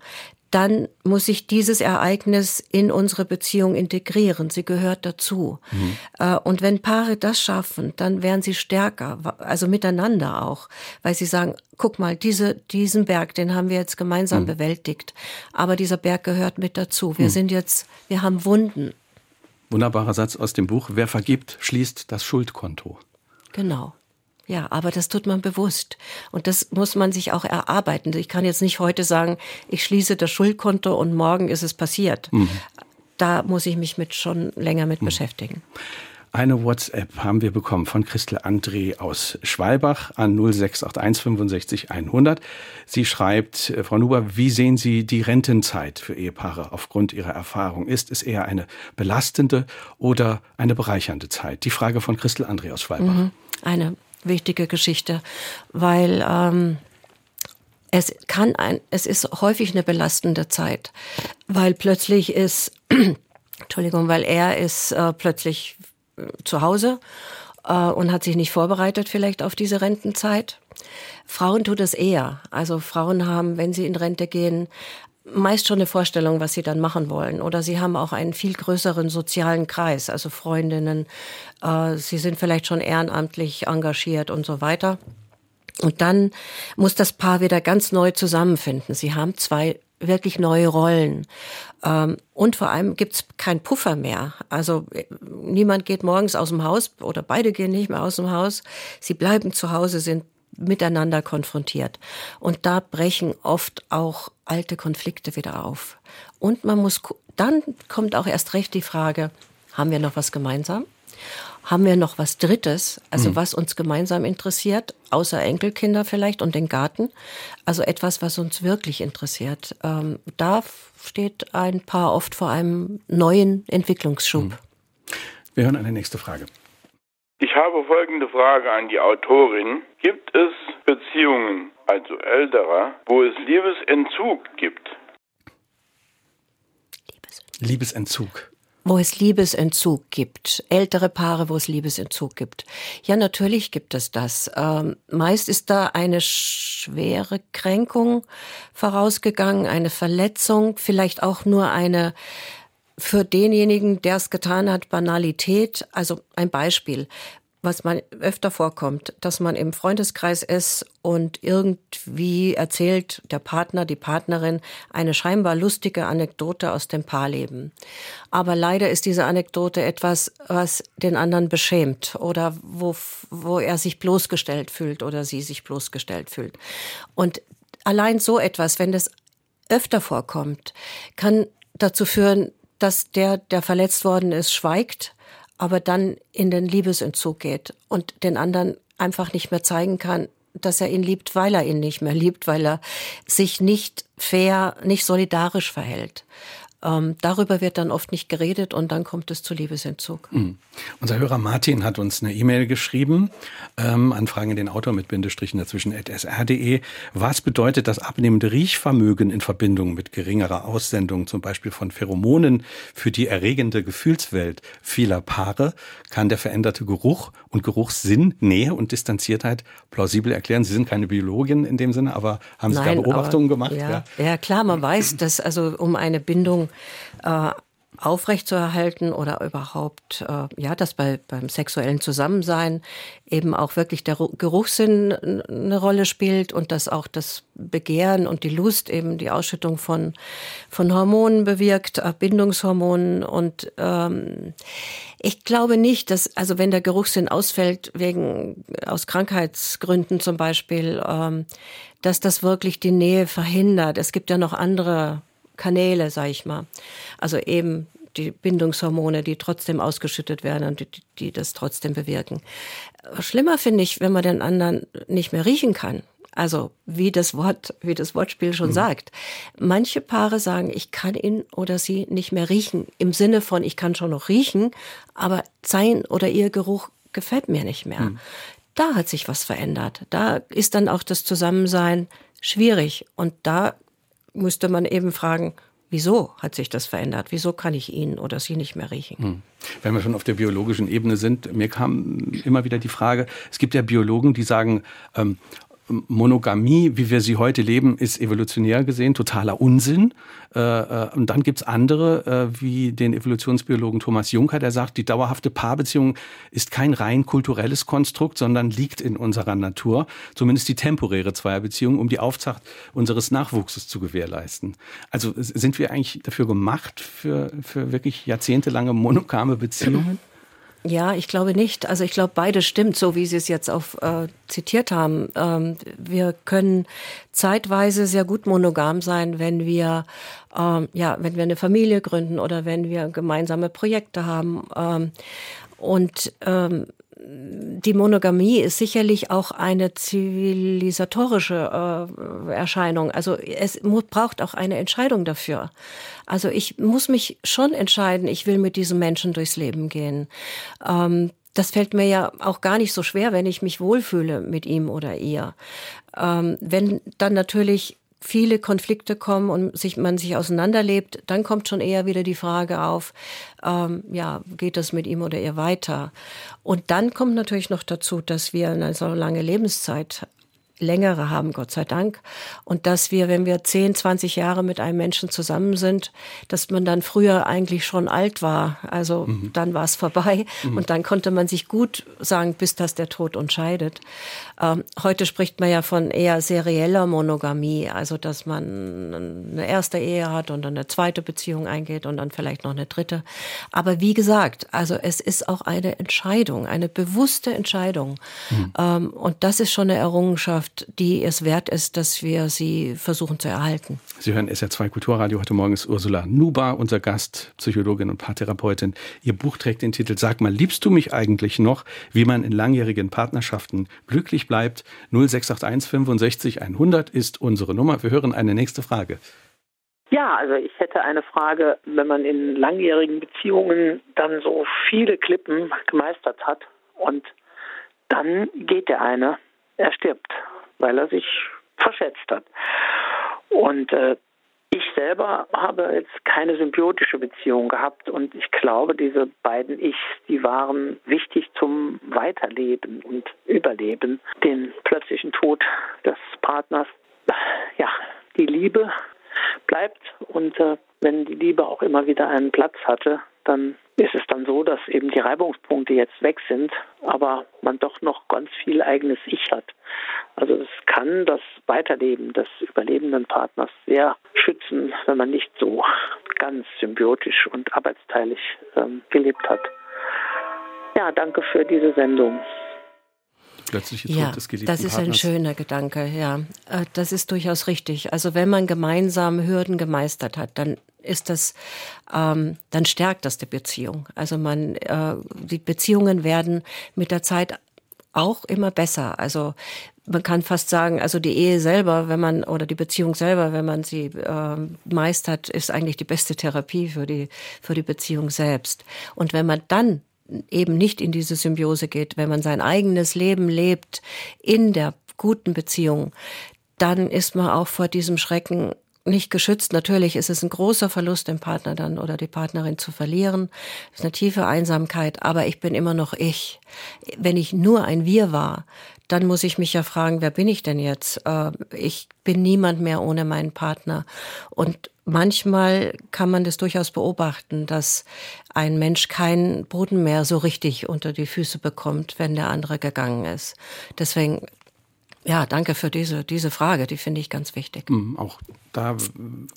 S2: Dann muss ich dieses Ereignis in unsere Beziehung integrieren. Sie gehört dazu. Mhm. Äh, und wenn Paare das schaffen, dann werden sie stärker, also miteinander auch, weil sie sagen, guck mal, diese, diesen Berg, den haben wir jetzt gemeinsam mhm. bewältigt. Aber dieser Berg gehört mit dazu. Wir mhm. sind jetzt, wir haben Wunden.
S1: Wunderbarer Satz aus dem Buch. Wer vergibt, schließt das Schuldkonto.
S2: Genau. Ja, aber das tut man bewusst. Und das muss man sich auch erarbeiten. Ich kann jetzt nicht heute sagen, ich schließe das Schuldkonto und morgen ist es passiert. Mhm. Da muss ich mich mit schon länger mit mhm. beschäftigen.
S1: Eine WhatsApp haben wir bekommen von Christel André aus Schwalbach an 0681 65 100. Sie schreibt, äh, Frau Nuber, wie sehen Sie die Rentenzeit für Ehepaare aufgrund Ihrer Erfahrung? Ist es eher eine belastende oder eine bereichernde Zeit? Die Frage von Christel André aus Schwalbach. Mhm.
S2: Eine wichtige Geschichte, weil ähm, es kann ein, es ist häufig eine belastende Zeit, weil plötzlich ist, Entschuldigung, weil er ist äh, plötzlich zu Hause äh, und hat sich nicht vorbereitet vielleicht auf diese Rentenzeit. Frauen tut es eher. Also Frauen haben, wenn sie in Rente gehen, meist schon eine Vorstellung, was sie dann machen wollen. Oder sie haben auch einen viel größeren sozialen Kreis, also Freundinnen. Äh, sie sind vielleicht schon ehrenamtlich engagiert und so weiter. Und dann muss das Paar wieder ganz neu zusammenfinden. Sie haben zwei wirklich neue Rollen. Ähm, und vor allem gibt's keinen Puffer mehr. Also äh, niemand geht morgens aus dem Haus oder beide gehen nicht mehr aus dem Haus. Sie bleiben zu Hause, sind miteinander konfrontiert. Und da brechen oft auch alte Konflikte wieder auf. Und man muss, dann kommt auch erst recht die Frage, haben wir noch was gemeinsam? haben wir noch was Drittes, also mhm. was uns gemeinsam interessiert, außer Enkelkinder vielleicht und den Garten. Also etwas, was uns wirklich interessiert. Ähm, da steht ein Paar oft vor einem neuen Entwicklungsschub. Mhm.
S1: Wir hören eine nächste Frage.
S9: Ich habe folgende Frage an die Autorin. Gibt es Beziehungen, also älterer, wo es Liebesentzug gibt?
S1: Liebesentzug
S2: wo es Liebesentzug gibt, ältere Paare, wo es Liebesentzug gibt. Ja, natürlich gibt es das. Ähm, meist ist da eine schwere Kränkung vorausgegangen, eine Verletzung, vielleicht auch nur eine für denjenigen, der es getan hat, Banalität. Also ein Beispiel was man öfter vorkommt, dass man im Freundeskreis ist und irgendwie erzählt der Partner, die Partnerin eine scheinbar lustige Anekdote aus dem Paarleben. Aber leider ist diese Anekdote etwas, was den anderen beschämt oder wo, wo er sich bloßgestellt fühlt oder sie sich bloßgestellt fühlt. Und allein so etwas, wenn das öfter vorkommt, kann dazu führen, dass der, der verletzt worden ist, schweigt aber dann in den Liebesentzug geht und den anderen einfach nicht mehr zeigen kann, dass er ihn liebt, weil er ihn nicht mehr liebt, weil er sich nicht fair, nicht solidarisch verhält. Ähm, darüber wird dann oft nicht geredet und dann kommt es zu Liebesentzug. Mhm.
S1: Unser Hörer Martin hat uns eine E-Mail geschrieben, ähm, Anfragen in den Autor mit Bindestrichen dazwischen at sr.de. Was bedeutet das abnehmende Riechvermögen in Verbindung mit geringerer Aussendung, zum Beispiel von Pheromonen, für die erregende Gefühlswelt vieler Paare? Kann der veränderte Geruch und Geruchssinn Nähe und Distanziertheit plausibel erklären? Sie sind keine Biologin in dem Sinne, aber haben Sie Nein, da Beobachtungen
S2: aber,
S1: gemacht?
S2: Ja, ja. ja, klar, man weiß, dass also um eine Bindung äh, aufrechtzuerhalten oder überhaupt, äh, ja, dass bei, beim sexuellen Zusammensein eben auch wirklich der Geruchssinn eine Rolle spielt und dass auch das Begehren und die Lust eben die Ausschüttung von, von Hormonen bewirkt, äh, Bindungshormonen und ähm, ich glaube nicht, dass, also wenn der Geruchssinn ausfällt, wegen, aus Krankheitsgründen zum Beispiel, ähm, dass das wirklich die Nähe verhindert. Es gibt ja noch andere Kanäle, sag ich mal. Also eben die Bindungshormone, die trotzdem ausgeschüttet werden und die, die das trotzdem bewirken. Schlimmer finde ich, wenn man den anderen nicht mehr riechen kann. Also wie das Wort, wie das Wortspiel schon mhm. sagt. Manche Paare sagen, ich kann ihn oder sie nicht mehr riechen. Im Sinne von, ich kann schon noch riechen, aber sein oder ihr Geruch gefällt mir nicht mehr. Mhm. Da hat sich was verändert. Da ist dann auch das Zusammensein schwierig. Und da müsste man eben fragen, Wieso hat sich das verändert? Wieso kann ich ihn oder sie nicht mehr riechen? Hm.
S1: Wenn wir schon auf der biologischen Ebene sind, mir kam immer wieder die Frage, es gibt ja Biologen, die sagen, ähm, Monogamie, wie wir sie heute leben, ist evolutionär gesehen totaler Unsinn. Äh, äh, und dann gibt's andere, äh, wie den Evolutionsbiologen Thomas Juncker, der sagt, die dauerhafte Paarbeziehung ist kein rein kulturelles Konstrukt, sondern liegt in unserer Natur, zumindest die temporäre Zweierbeziehung, um die Aufzucht unseres Nachwuchses zu gewährleisten. Also sind wir eigentlich dafür gemacht, für, für wirklich jahrzehntelange monogame Beziehungen?
S2: Ja, ich glaube nicht. Also ich glaube, beides stimmt, so wie Sie es jetzt auch äh, zitiert haben. Ähm, wir können zeitweise sehr gut monogam sein, wenn wir ähm, ja, wenn wir eine Familie gründen oder wenn wir gemeinsame Projekte haben. Ähm, und ähm, die Monogamie ist sicherlich auch eine zivilisatorische äh, Erscheinung. Also es braucht auch eine Entscheidung dafür. Also ich muss mich schon entscheiden, ich will mit diesem Menschen durchs Leben gehen. Ähm, das fällt mir ja auch gar nicht so schwer, wenn ich mich wohlfühle mit ihm oder ihr. Ähm, wenn dann natürlich viele Konflikte kommen und sich, man sich auseinanderlebt, dann kommt schon eher wieder die Frage auf, ähm, ja, geht das mit ihm oder ihr weiter? Und dann kommt natürlich noch dazu, dass wir eine so lange Lebenszeit längere haben, Gott sei Dank. Und dass wir, wenn wir 10, 20 Jahre mit einem Menschen zusammen sind, dass man dann früher eigentlich schon alt war. Also mhm. dann war es vorbei mhm. und dann konnte man sich gut sagen, bis das der Tod uns scheidet. Ähm, heute spricht man ja von eher serieller Monogamie, also dass man eine erste Ehe hat und dann eine zweite Beziehung eingeht und dann vielleicht noch eine dritte. Aber wie gesagt, also es ist auch eine Entscheidung, eine bewusste Entscheidung. Mhm. Ähm, und das ist schon eine Errungenschaft, Landschaft, die es wert ist, dass wir sie versuchen zu erhalten.
S1: Sie hören SR2 Kulturradio. Heute Morgen ist Ursula Nuba, unser Gast, Psychologin und Paartherapeutin. Ihr Buch trägt den Titel Sag mal, liebst du mich eigentlich noch? Wie man in langjährigen Partnerschaften glücklich bleibt. 0681 65 100 ist unsere Nummer. Wir hören eine nächste Frage.
S10: Ja, also ich hätte eine Frage, wenn man in langjährigen Beziehungen dann so viele Klippen gemeistert hat und dann geht der eine er stirbt, weil er sich verschätzt hat. Und äh, ich selber habe jetzt keine symbiotische Beziehung gehabt und ich glaube, diese beiden Ichs, die waren wichtig zum Weiterleben und Überleben. Den plötzlichen Tod des Partners, ja, die Liebe bleibt und äh, wenn die Liebe auch immer wieder einen Platz hatte, dann ist es dann so, dass eben die Reibungspunkte jetzt weg sind, aber man doch noch ganz viel eigenes Ich hat. Also es kann das Weiterleben des überlebenden Partners sehr schützen, wenn man nicht so ganz symbiotisch und arbeitsteilig ähm, gelebt hat. Ja, danke für diese Sendung
S1: plötzliche Tod
S2: ja,
S1: des geliebten
S2: Das ist
S1: Partners.
S2: ein schöner Gedanke, ja. Äh, das ist durchaus richtig. Also wenn man gemeinsam Hürden gemeistert hat, dann ist das, ähm, dann stärkt das die Beziehung. Also man, äh, die Beziehungen werden mit der Zeit auch immer besser. Also man kann fast sagen, also die Ehe selber, wenn man oder die Beziehung selber, wenn man sie äh, meistert, ist eigentlich die beste Therapie für die für die Beziehung selbst. Und wenn man dann eben nicht in diese Symbiose geht, wenn man sein eigenes Leben lebt in der guten Beziehung, dann ist man auch vor diesem Schrecken nicht geschützt. Natürlich ist es ein großer Verlust, den Partner dann oder die Partnerin zu verlieren. Das ist eine tiefe Einsamkeit, aber ich bin immer noch ich. Wenn ich nur ein Wir war, dann muss ich mich ja fragen, wer bin ich denn jetzt? Äh, ich bin niemand mehr ohne meinen Partner. Und manchmal kann man das durchaus beobachten, dass ein Mensch keinen Boden mehr so richtig unter die Füße bekommt, wenn der andere gegangen ist. Deswegen ja, danke für diese, diese Frage, die finde ich ganz wichtig.
S1: Mhm, auch da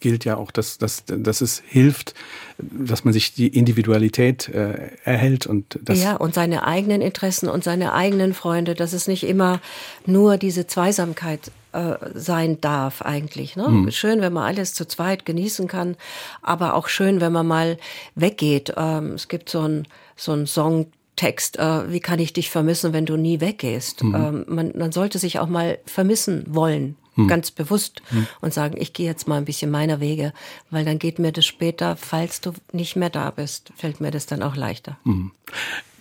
S1: gilt ja auch, dass, dass, dass es hilft, dass man sich die Individualität äh, erhält und das.
S2: Ja, und seine eigenen Interessen und seine eigenen Freunde, dass es nicht immer nur diese Zweisamkeit äh, sein darf eigentlich. Ne? Mhm. Schön, wenn man alles zu zweit genießen kann, aber auch schön, wenn man mal weggeht. Ähm, es gibt so ein so ein Song, Text, äh, wie kann ich dich vermissen, wenn du nie weggehst? Mhm. Ähm, man, man sollte sich auch mal vermissen wollen, mhm. ganz bewusst mhm. und sagen, ich gehe jetzt mal ein bisschen meiner Wege, weil dann geht mir das später, falls du nicht mehr da bist, fällt mir das dann auch leichter.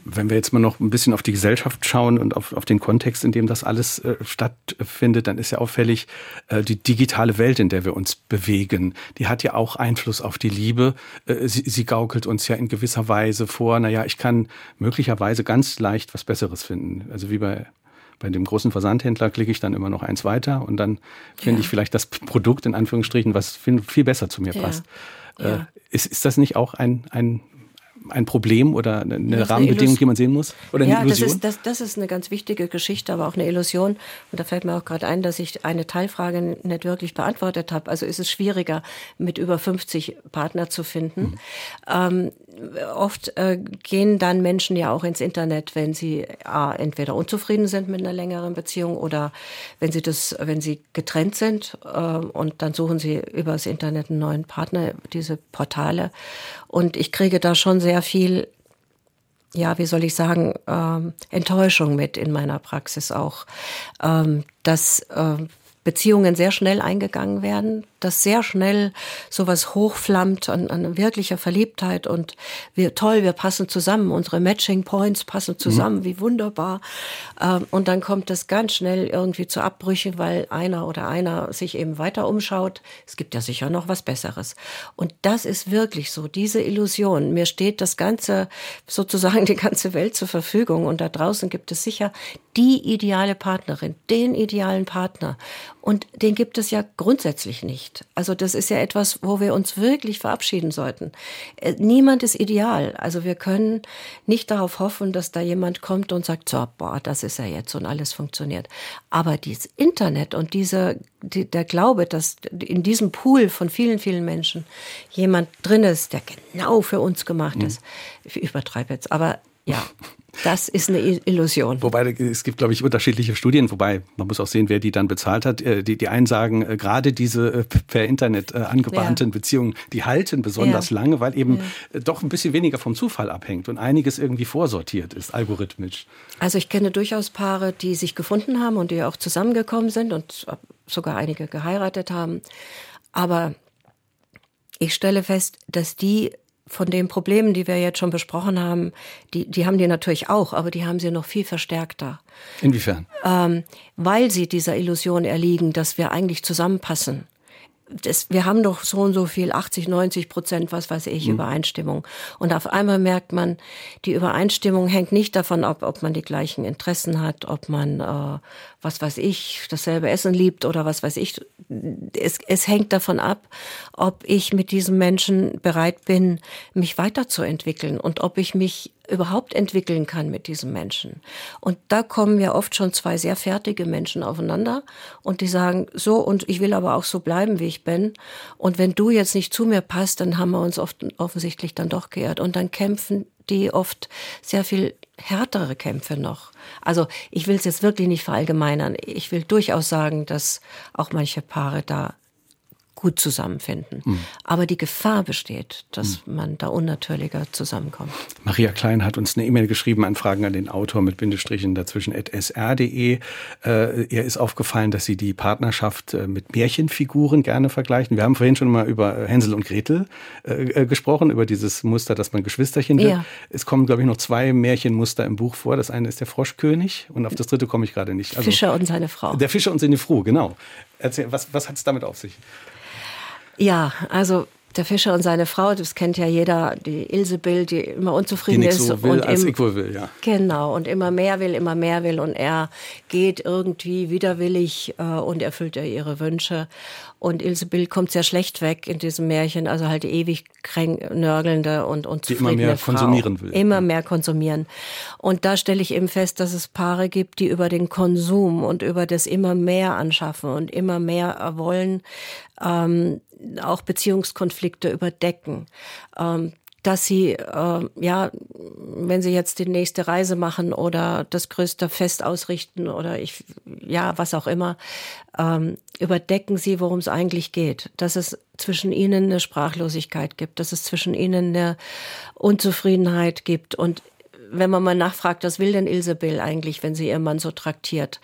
S1: Wenn wir jetzt mal noch ein bisschen auf die Gesellschaft schauen und auf, auf den Kontext, in dem das alles äh, stattfindet, dann ist ja auffällig, äh, die digitale Welt, in der wir uns bewegen, die hat ja auch Einfluss auf die Liebe. Äh, sie, sie gaukelt uns ja in gewisser Weise vor, naja, ich kann möglicherweise ganz leicht was Besseres finden. Also wie bei bei dem großen Versandhändler klicke ich dann immer noch eins weiter und dann finde ja. ich vielleicht das Produkt in Anführungsstrichen, was viel besser zu mir passt. Ja. Ja. Äh, ist, ist das nicht auch ein, ein ein Problem oder eine Rahmenbedingung, die man sehen muss? Oder eine
S2: ja,
S1: Illusion?
S2: Das ist, das, das ist eine ganz wichtige Geschichte, aber auch eine Illusion. Und da fällt mir auch gerade ein, dass ich eine Teilfrage nicht wirklich beantwortet habe. Also ist es schwieriger, mit über 50 Partner zu finden. Mhm. Ähm, oft äh, gehen dann Menschen ja auch ins Internet, wenn sie A, entweder unzufrieden sind mit einer längeren Beziehung oder wenn sie das, wenn sie getrennt sind äh, und dann suchen sie übers Internet einen neuen Partner, diese Portale. Und ich kriege da schon sehr viel ja, wie soll ich sagen, ähm, Enttäuschung mit in meiner Praxis auch, ähm, dass äh, Beziehungen sehr schnell eingegangen werden, dass sehr schnell sowas hochflammt an, an wirklicher Verliebtheit und wir toll, wir passen zusammen, unsere Matching Points passen zusammen, mhm. wie wunderbar. Ähm, und dann kommt das ganz schnell irgendwie zu Abbrüchen, weil einer oder einer sich eben weiter umschaut. Es gibt ja sicher noch was Besseres. Und das ist wirklich so, diese Illusion. Mir steht das ganze, sozusagen die ganze Welt zur Verfügung und da draußen gibt es sicher die ideale Partnerin, den idealen Partner. Und den gibt es ja grundsätzlich nicht. Also das ist ja etwas, wo wir uns wirklich verabschieden sollten. Äh, niemand ist ideal. Also wir können nicht darauf hoffen, dass da jemand kommt und sagt, so, boah, das ist ja jetzt und alles funktioniert. Aber dieses Internet und diese, die, der Glaube, dass in diesem Pool von vielen, vielen Menschen jemand drin ist, der genau für uns gemacht mhm. ist. Ich übertreibe jetzt, aber ja, das ist eine Illusion.
S1: Wobei es gibt, glaube ich, unterschiedliche Studien, wobei man muss auch sehen, wer die dann bezahlt hat. Äh, die, die einen sagen, äh, gerade diese äh, per Internet angebahnten ja. Beziehungen, die halten besonders ja. lange, weil eben ja. doch ein bisschen weniger vom Zufall abhängt und einiges irgendwie vorsortiert ist, algorithmisch.
S2: Also ich kenne durchaus Paare, die sich gefunden haben und die auch zusammengekommen sind und sogar einige geheiratet haben. Aber ich stelle fest, dass die von den Problemen, die wir jetzt schon besprochen haben, die, die haben die natürlich auch, aber die haben sie noch viel verstärkter.
S1: Inwiefern?
S2: Ähm, weil sie dieser Illusion erliegen, dass wir eigentlich zusammenpassen das, wir haben doch so und so viel, 80, 90 Prozent, was weiß ich, mhm. Übereinstimmung. Und auf einmal merkt man, die Übereinstimmung hängt nicht davon ab, ob man die gleichen Interessen hat, ob man, äh, was weiß ich, dasselbe Essen liebt oder was weiß ich. Es, es hängt davon ab, ob ich mit diesem Menschen bereit bin, mich weiterzuentwickeln und ob ich mich überhaupt entwickeln kann mit diesem Menschen. Und da kommen ja oft schon zwei sehr fertige Menschen aufeinander und die sagen, so und ich will aber auch so bleiben, wie ich bin. Und wenn du jetzt nicht zu mir passt, dann haben wir uns oft offensichtlich dann doch geehrt. Und dann kämpfen die oft sehr viel härtere Kämpfe noch. Also ich will es jetzt wirklich nicht verallgemeinern. Ich will durchaus sagen, dass auch manche Paare da gut zusammenfinden. Mhm. Aber die Gefahr besteht, dass mhm. man da unnatürlicher zusammenkommt.
S1: Maria Klein hat uns eine E-Mail geschrieben an Fragen an den Autor mit Bindestrichen dazwischen at sr.de. Äh, ihr ist aufgefallen, dass Sie die Partnerschaft äh, mit Märchenfiguren gerne vergleichen. Wir haben vorhin schon mal über äh, Hänsel und Gretel äh, äh, gesprochen, über dieses Muster, dass man Geschwisterchen wird. Ja. Es kommen, glaube ich, noch zwei Märchenmuster im Buch vor. Das eine ist der Froschkönig und auf das dritte komme ich gerade nicht.
S2: Also, Fischer und seine Frau.
S1: Der Fischer und seine Frau, genau. Erzähl, was, was hat es damit auf sich?
S2: Ja, also der Fischer und seine Frau, das kennt ja jeder, die Ilsebill, die immer unzufrieden die ist.
S1: So will, und als im, will, ja.
S2: Genau, und immer mehr will, immer mehr will und er geht irgendwie widerwillig äh, und erfüllt er ihre Wünsche. Und Ilsebill kommt sehr schlecht weg in diesem Märchen, also halt die ewig nörgelnde und, und
S1: die immer mehr
S2: Frau.
S1: konsumieren will.
S2: Immer mehr konsumieren. Und da stelle ich eben fest, dass es Paare gibt, die über den Konsum und über das immer mehr anschaffen und immer mehr wollen, ähm, auch Beziehungskonflikte überdecken. Ähm, dass sie, äh, ja, wenn sie jetzt die nächste Reise machen oder das größte Fest ausrichten oder ich, ja, was auch immer, ähm, überdecken sie, worum es eigentlich geht. Dass es zwischen ihnen eine Sprachlosigkeit gibt, dass es zwischen ihnen eine Unzufriedenheit gibt. Und wenn man mal nachfragt, was will denn Ilsebill eigentlich, wenn sie ihren Mann so traktiert?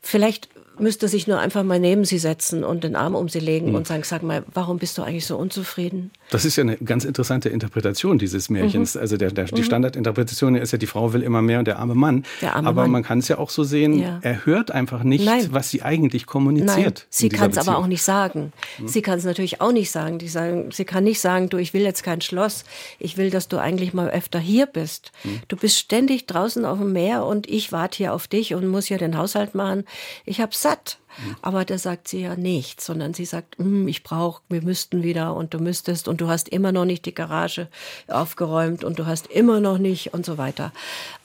S2: Vielleicht müsste sich nur einfach mal neben sie setzen und den Arm um sie legen mhm. und sagen, sag mal, warum bist du eigentlich so unzufrieden?
S1: Das ist ja eine ganz interessante Interpretation dieses Märchens. Mhm. Also der, der, die mhm. Standardinterpretation ist ja, die Frau will immer mehr und der arme Mann. Der arme aber Mann. man kann es ja auch so sehen, ja. er hört einfach nicht, Nein. was sie eigentlich kommuniziert. Nein.
S2: Sie kann es aber auch nicht sagen. Mhm. Sie kann es natürlich auch nicht sagen. Die sagen. Sie kann nicht sagen, du, ich will jetzt kein Schloss. Ich will, dass du eigentlich mal öfter hier bist. Mhm. Du bist ständig draußen auf dem Meer und ich warte hier auf dich und muss hier den Haushalt machen. Ich habe satt. Aber da sagt sie ja nichts, sondern sie sagt, hm, ich brauche, wir müssten wieder und du müsstest und du hast immer noch nicht die Garage aufgeräumt und du hast immer noch nicht und so weiter.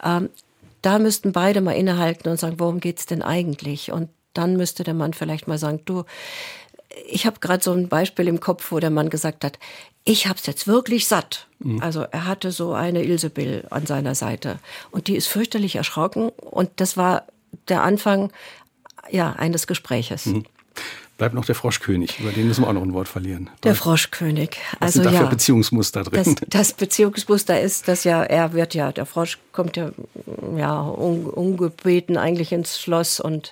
S2: Ähm, da müssten beide mal innehalten und sagen, worum geht's denn eigentlich? Und dann müsste der Mann vielleicht mal sagen, du, ich habe gerade so ein Beispiel im Kopf, wo der Mann gesagt hat, ich hab's jetzt wirklich satt. Mhm. Also er hatte so eine Ilsebill an seiner Seite und die ist fürchterlich erschrocken und das war der Anfang ja, eines Gespräches. Mhm.
S1: Bleibt noch der Froschkönig, über den müssen wir auch noch ein Wort verlieren.
S2: Der Froschkönig.
S1: Also Was sind da ja, Beziehungsmuster drin?
S2: Das, das, Beziehungsmuster ist, dass ja, er wird ja, der Frosch kommt ja, ja un, ungebeten eigentlich ins Schloss und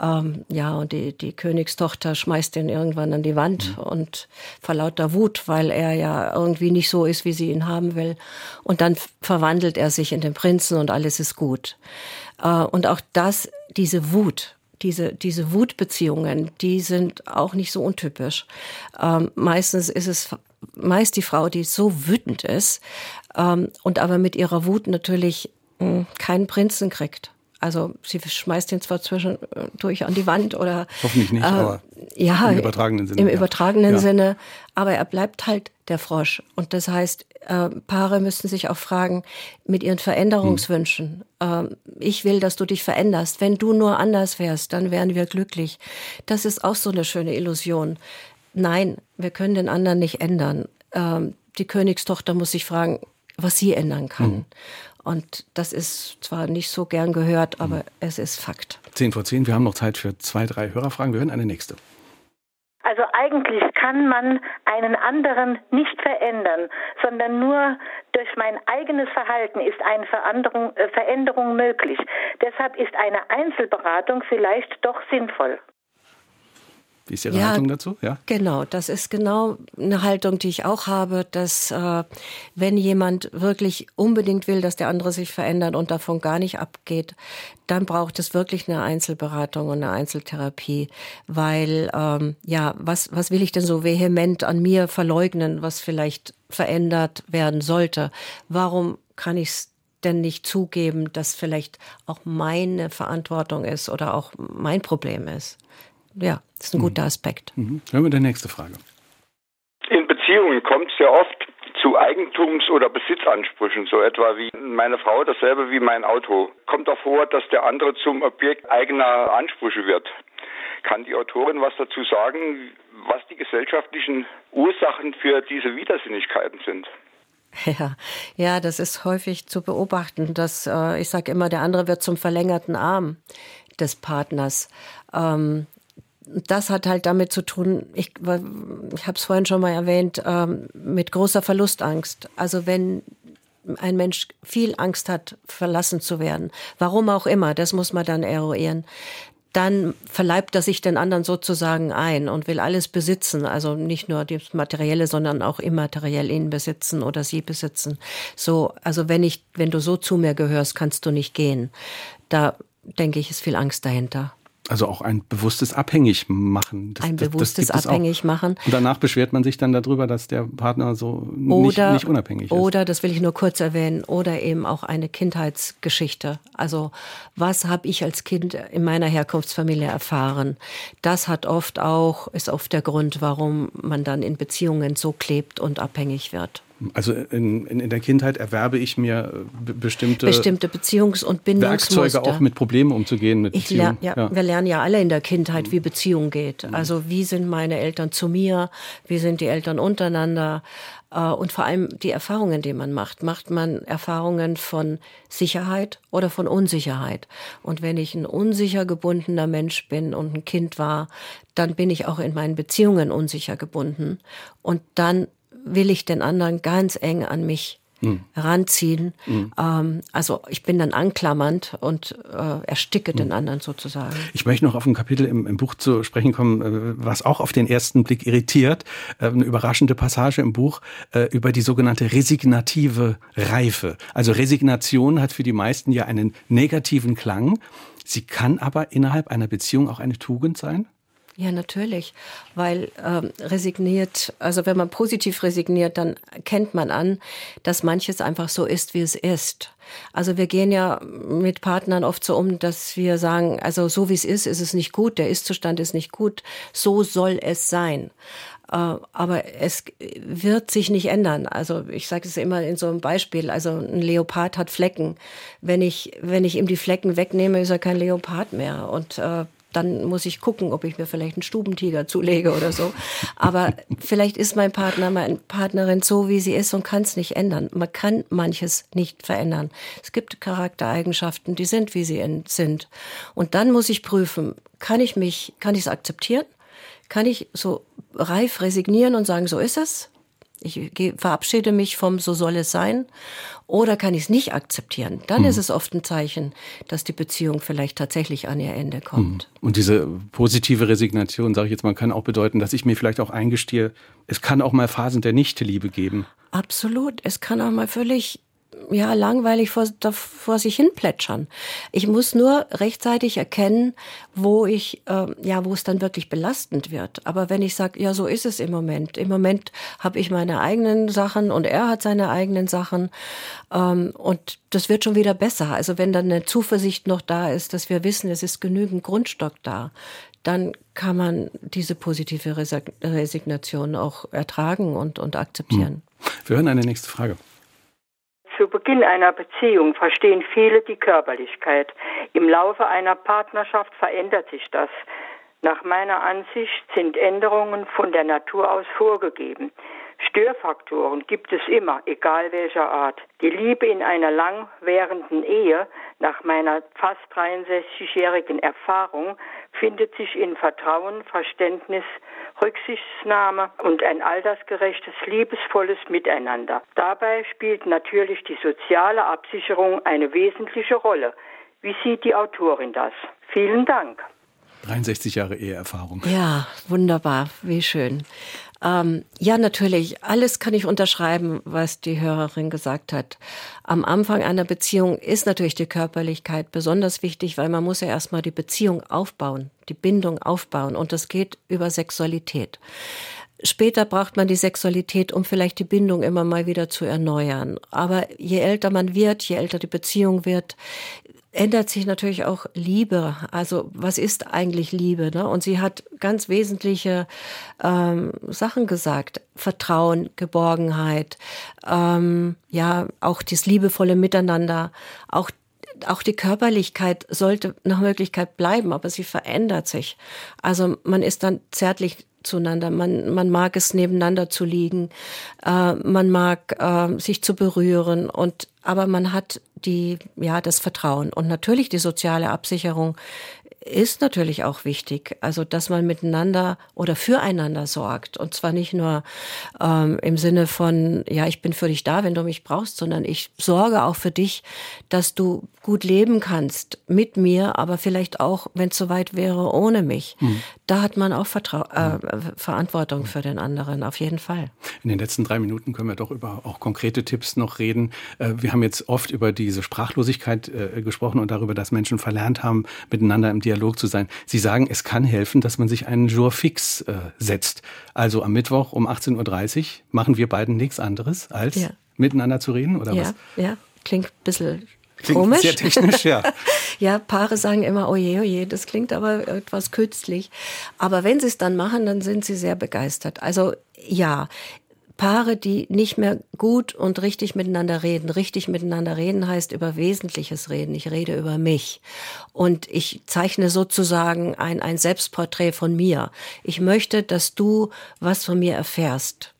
S2: ähm, ja, und die, die Königstochter schmeißt ihn irgendwann an die Wand mhm. und vor lauter Wut, weil er ja irgendwie nicht so ist, wie sie ihn haben will. Und dann verwandelt er sich in den Prinzen und alles ist gut. Äh, und auch das, diese Wut, diese, diese Wutbeziehungen, die sind auch nicht so untypisch. Ähm, meistens ist es meist die Frau, die so wütend ist ähm, und aber mit ihrer Wut natürlich mh, hm, keinen Prinzen kriegt. Also sie schmeißt ihn zwar zwischendurch an die Wand oder
S1: hoffentlich nicht, äh, aber
S2: ja, im übertragenen Sinne. Im ja. übertragenen ja. Sinne, aber er bleibt halt der Frosch. Und das heißt, äh, Paare müssten sich auch fragen mit ihren Veränderungswünschen. Hm. Äh, ich will, dass du dich veränderst. Wenn du nur anders wärst, dann wären wir glücklich. Das ist auch so eine schöne Illusion. Nein, wir können den anderen nicht ändern. Ähm, die Königstochter muss sich fragen, was sie ändern kann. Hm. Und das ist zwar nicht so gern gehört, aber hm. es ist Fakt.
S1: Zehn vor zehn, wir haben noch Zeit für zwei, drei Hörerfragen. Wir hören eine nächste.
S11: Also eigentlich kann man einen anderen nicht verändern, sondern nur durch mein eigenes Verhalten ist eine Veränderung, äh, Veränderung möglich. Deshalb ist eine Einzelberatung vielleicht doch sinnvoll.
S1: Wie ist Ihre ja, Haltung dazu?
S2: Ja, genau. Das ist genau eine Haltung, die ich auch habe, dass äh, wenn jemand wirklich unbedingt will, dass der andere sich verändert und davon gar nicht abgeht, dann braucht es wirklich eine Einzelberatung und eine Einzeltherapie, weil ähm, ja, was was will ich denn so vehement an mir verleugnen, was vielleicht verändert werden sollte? Warum kann ich es denn nicht zugeben, dass vielleicht auch meine Verantwortung ist oder auch mein Problem ist? Ja, das ist ein mhm. guter Aspekt.
S1: Mhm. Hören wir die nächste Frage.
S12: In Beziehungen kommt es sehr oft zu Eigentums- oder Besitzansprüchen, so etwa wie meine Frau, dasselbe wie mein Auto. Kommt auch vor, dass der andere zum Objekt eigener Ansprüche wird. Kann die Autorin was dazu sagen, was die gesellschaftlichen Ursachen für diese Widersinnigkeiten sind?
S2: Ja, ja, das ist häufig zu beobachten, dass äh, ich sage immer, der andere wird zum verlängerten Arm des Partners. Ähm, das hat halt damit zu tun, ich, ich habe es vorhin schon mal erwähnt, ähm, mit großer Verlustangst. Also wenn ein Mensch viel Angst hat, verlassen zu werden, warum auch immer, das muss man dann eruieren, dann verleibt er sich den anderen sozusagen ein und will alles besitzen. Also nicht nur das Materielle, sondern auch immateriell ihn besitzen oder sie besitzen. So, also wenn ich, wenn du so zu mir gehörst, kannst du nicht gehen. Da denke ich, ist viel Angst dahinter.
S1: Also auch ein bewusstes Abhängigmachen.
S2: Das, ein bewusstes das, das Abhängigmachen.
S1: Und danach beschwert man sich dann darüber, dass der Partner so oder, nicht, nicht unabhängig ist.
S2: Oder, das will ich nur kurz erwähnen, oder eben auch eine Kindheitsgeschichte. Also was habe ich als Kind in meiner Herkunftsfamilie erfahren? Das hat oft auch, ist oft der Grund, warum man dann in Beziehungen so klebt und abhängig wird.
S1: Also in, in, in, der Kindheit erwerbe ich mir äh, bestimmte,
S2: bestimmte Beziehungs- und Bindungsmuster.
S1: Werkzeuge auch mit Problemen umzugehen. Mit
S2: ich lerne, ja, ja. Wir lernen ja alle in der Kindheit, wie Beziehung geht. Mhm. Also wie sind meine Eltern zu mir, wie sind die Eltern untereinander äh, und vor allem die Erfahrungen, die man macht. Macht man Erfahrungen von Sicherheit oder von Unsicherheit? Und wenn ich ein unsicher gebundener Mensch bin und ein Kind war, dann bin ich auch in meinen Beziehungen unsicher gebunden. Und dann will ich den anderen ganz eng an mich mhm. heranziehen. Mhm. Ähm, also ich bin dann anklammernd und äh, ersticke mhm. den anderen sozusagen.
S1: Ich möchte noch auf ein Kapitel im, im Buch zu sprechen kommen, äh, was auch auf den ersten Blick irritiert. Äh, eine überraschende Passage im Buch äh, über die sogenannte resignative Reife. Also Resignation hat für die meisten ja einen negativen Klang. Sie kann aber innerhalb einer Beziehung auch eine Tugend sein?
S2: Ja, natürlich, weil ähm, resigniert, also wenn man positiv resigniert, dann kennt man an, dass manches einfach so ist, wie es ist. Also wir gehen ja mit Partnern oft so um, dass wir sagen, also so wie es ist, ist es nicht gut, der Ist-Zustand ist nicht gut, so soll es sein. Äh, aber es wird sich nicht ändern. Also ich sage es immer in so einem Beispiel. Also ein Leopard hat Flecken. Wenn ich, wenn ich ihm die Flecken wegnehme, ist er kein Leopard mehr. Und äh, dann muss ich gucken, ob ich mir vielleicht einen Stubentiger zulege oder so. Aber vielleicht ist mein Partner, meine Partnerin so, wie sie ist und kann es nicht ändern. Man kann manches nicht verändern. Es gibt Charaktereigenschaften, die sind, wie sie sind. Und dann muss ich prüfen, kann ich mich, kann ich es akzeptieren? Kann ich so reif resignieren und sagen, so ist es? Ich verabschiede mich vom so soll es sein. Oder kann ich es nicht akzeptieren? Dann mhm. ist es oft ein Zeichen, dass die Beziehung vielleicht tatsächlich an ihr Ende kommt.
S1: Mhm. Und diese positive Resignation, sage ich jetzt mal, kann auch bedeuten, dass ich mir vielleicht auch eingestehe, es kann auch mal Phasen der Nichtliebe geben.
S2: Absolut. Es kann auch mal völlig ja, langweilig vor, vor sich hin plätschern. Ich muss nur rechtzeitig erkennen, wo ich, äh, ja, wo es dann wirklich belastend wird. Aber wenn ich sage, ja, so ist es im Moment. Im Moment habe ich meine eigenen Sachen und er hat seine eigenen Sachen. Ähm, und das wird schon wieder besser. Also wenn dann eine Zuversicht noch da ist, dass wir wissen, es ist genügend Grundstock da, dann kann man diese positive Resignation auch ertragen und, und akzeptieren.
S1: Hm. Wir hören eine nächste Frage.
S13: Zu Beginn einer Beziehung verstehen viele die Körperlichkeit. Im Laufe einer Partnerschaft verändert sich das. Nach meiner Ansicht sind Änderungen von der Natur aus vorgegeben. Störfaktoren gibt es immer, egal welcher Art. Die Liebe in einer lang währenden Ehe, nach meiner fast 63-jährigen Erfahrung, findet sich in Vertrauen, Verständnis, Rücksichtnahme und ein altersgerechtes, liebesvolles Miteinander. Dabei spielt natürlich die soziale Absicherung eine wesentliche Rolle. Wie sieht die Autorin das? Vielen Dank.
S1: 63 Jahre Eheerfahrung.
S2: Ja, wunderbar, wie schön. Ähm, ja, natürlich, alles kann ich unterschreiben, was die Hörerin gesagt hat. Am Anfang einer Beziehung ist natürlich die Körperlichkeit besonders wichtig, weil man muss ja erstmal die Beziehung aufbauen, die Bindung aufbauen und das geht über Sexualität. Später braucht man die Sexualität, um vielleicht die Bindung immer mal wieder zu erneuern. Aber je älter man wird, je älter die Beziehung wird, ändert sich natürlich auch Liebe. Also was ist eigentlich Liebe? Ne? Und sie hat ganz wesentliche ähm, Sachen gesagt. Vertrauen, Geborgenheit, ähm, ja, auch das liebevolle Miteinander, auch auch die Körperlichkeit sollte nach Möglichkeit bleiben, aber sie verändert sich. Also man ist dann zärtlich zueinander. Man, man mag es nebeneinander zu liegen, äh, man mag äh, sich zu berühren und aber man hat die ja das Vertrauen. Und natürlich die soziale Absicherung ist natürlich auch wichtig. Also, dass man miteinander oder füreinander sorgt. Und zwar nicht nur ähm, im Sinne von, ja, ich bin für dich da, wenn du mich brauchst, sondern ich sorge auch für dich, dass du gut leben kannst mit mir, aber vielleicht auch, wenn es soweit wäre, ohne mich. Mhm. Da hat man auch Vertrau äh, Verantwortung für den anderen, auf jeden Fall.
S1: In den letzten drei Minuten können wir doch über auch konkrete Tipps noch reden. Äh, wir haben jetzt oft über diese Sprachlosigkeit äh, gesprochen und darüber, dass Menschen verlernt haben, miteinander im Dialog zu sein. Sie sagen, es kann helfen, dass man sich einen Jour fix äh, setzt. Also am Mittwoch um 18.30 Uhr machen wir beiden nichts anderes, als ja. miteinander zu reden, oder
S2: ja,
S1: was?
S2: Ja, klingt ein bisschen
S1: Klingt
S2: Komisch.
S1: sehr technisch, ja.
S2: ja, Paare sagen immer, oje, oje, das klingt aber etwas künstlich. Aber wenn sie es dann machen, dann sind sie sehr begeistert. Also ja, Paare, die nicht mehr gut und richtig miteinander reden. Richtig miteinander reden heißt über Wesentliches reden. Ich rede über mich. Und ich zeichne sozusagen ein, ein Selbstporträt von mir. Ich möchte, dass du was von mir erfährst.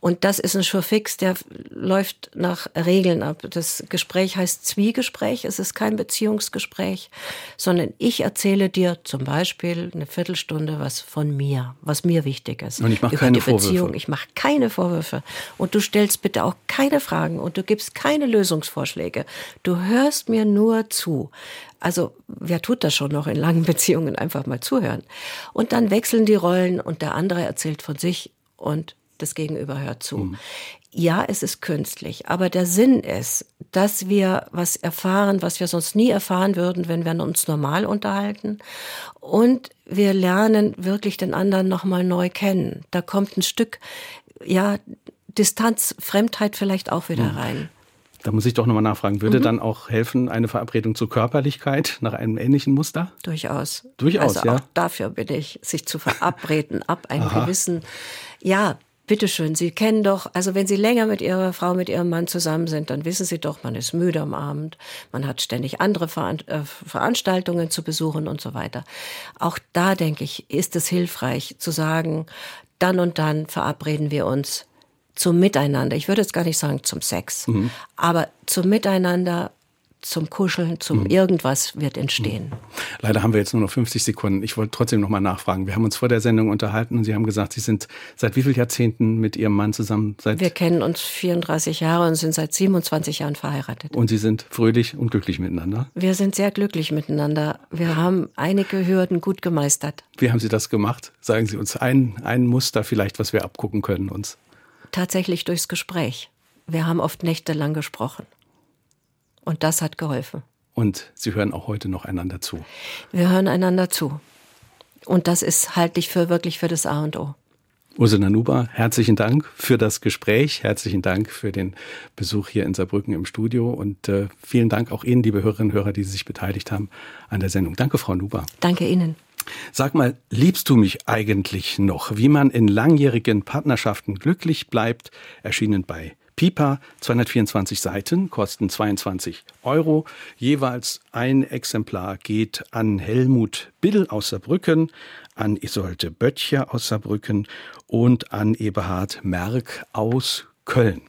S2: Und das ist ein Schurfix, der läuft nach Regeln ab. Das Gespräch heißt Zwiegespräch. Es ist kein Beziehungsgespräch, sondern ich erzähle dir zum Beispiel eine Viertelstunde was von mir, was mir wichtig ist.
S1: Und ich mache keine Vorwürfe.
S2: Ich mache keine Vorwürfe. Und du stellst bitte auch keine Fragen und du gibst keine Lösungsvorschläge. Du hörst mir nur zu. Also wer tut das schon noch in langen Beziehungen? Einfach mal zuhören. Und dann wechseln die Rollen und der andere erzählt von sich und das Gegenüber hört zu. Mhm. Ja, es ist künstlich, aber der Sinn ist, dass wir was erfahren, was wir sonst nie erfahren würden, wenn wir uns normal unterhalten. Und wir lernen wirklich den anderen nochmal neu kennen. Da kommt ein Stück, ja, Distanz, Fremdheit vielleicht auch wieder mhm. rein.
S1: Da muss ich doch nochmal nachfragen. Würde mhm. dann auch helfen, eine Verabredung zur Körperlichkeit nach einem ähnlichen Muster?
S2: Durchaus.
S1: Durchaus,
S2: also
S1: ja.
S2: Auch dafür bin ich, sich zu verabreden, ab einem gewissen, ja, bitteschön, Sie kennen doch, also wenn Sie länger mit Ihrer Frau, mit Ihrem Mann zusammen sind, dann wissen Sie doch, man ist müde am Abend, man hat ständig andere äh, Veranstaltungen zu besuchen und so weiter. Auch da, denke ich, ist es hilfreich zu sagen, dann und dann verabreden wir uns zum Miteinander. Ich würde jetzt gar nicht sagen zum Sex, mhm. aber zum Miteinander, zum Kuscheln, zum mhm. irgendwas wird entstehen. Mhm.
S1: Leider haben wir jetzt nur noch 50 Sekunden. Ich wollte trotzdem noch mal nachfragen. Wir haben uns vor der Sendung unterhalten und Sie haben gesagt, Sie sind seit wie vielen Jahrzehnten mit Ihrem Mann zusammen?
S2: Seit wir kennen uns 34 Jahre und sind seit 27 Jahren verheiratet.
S1: Und Sie sind fröhlich und glücklich miteinander?
S2: Wir sind sehr glücklich miteinander. Wir haben einige Hürden gut gemeistert.
S1: Wie haben Sie das gemacht? Sagen Sie uns ein, ein Muster vielleicht, was wir abgucken können uns
S2: tatsächlich durchs Gespräch. Wir haben oft nächtelang gesprochen. Und das hat geholfen.
S1: Und Sie hören auch heute noch einander zu.
S2: Wir hören einander zu. Und das ist halte ich für wirklich für das A und O.
S1: Ursula Nuber, herzlichen Dank für das Gespräch, herzlichen Dank für den Besuch hier in Saarbrücken im Studio und äh, vielen Dank auch Ihnen, liebe Hörerinnen und Hörer, die sich beteiligt haben an der Sendung. Danke, Frau Nuber.
S2: Danke Ihnen.
S1: Sag mal, liebst du mich eigentlich noch? Wie man in langjährigen Partnerschaften glücklich bleibt, erschienen bei Pipa, 224 Seiten, kosten 22 Euro. Jeweils ein Exemplar geht an Helmut Bill aus Saarbrücken, an Isolde Böttcher aus Saarbrücken und an Eberhard Merck aus Köln.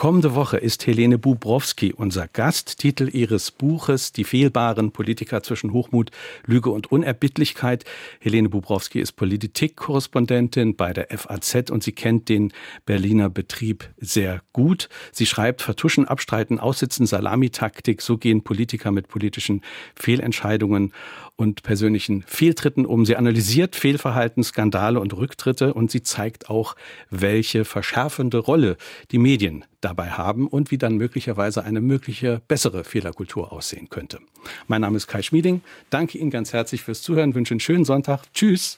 S1: Kommende Woche ist Helene Bubrowski unser Gast. Titel ihres Buches Die fehlbaren Politiker zwischen Hochmut, Lüge und Unerbittlichkeit. Helene Bubrowski ist Politikkorrespondentin bei der FAZ und sie kennt den Berliner Betrieb sehr gut. Sie schreibt Vertuschen, Abstreiten, Aussitzen, Salamitaktik. So gehen Politiker mit politischen Fehlentscheidungen und persönlichen Fehltritten um. Sie analysiert Fehlverhalten, Skandale und Rücktritte und sie zeigt auch, welche verschärfende Rolle die Medien dabei haben und wie dann möglicherweise eine mögliche bessere Fehlerkultur aussehen könnte. Mein Name ist Kai Schmieding. Danke Ihnen ganz herzlich fürs Zuhören, wünsche einen schönen Sonntag. Tschüss.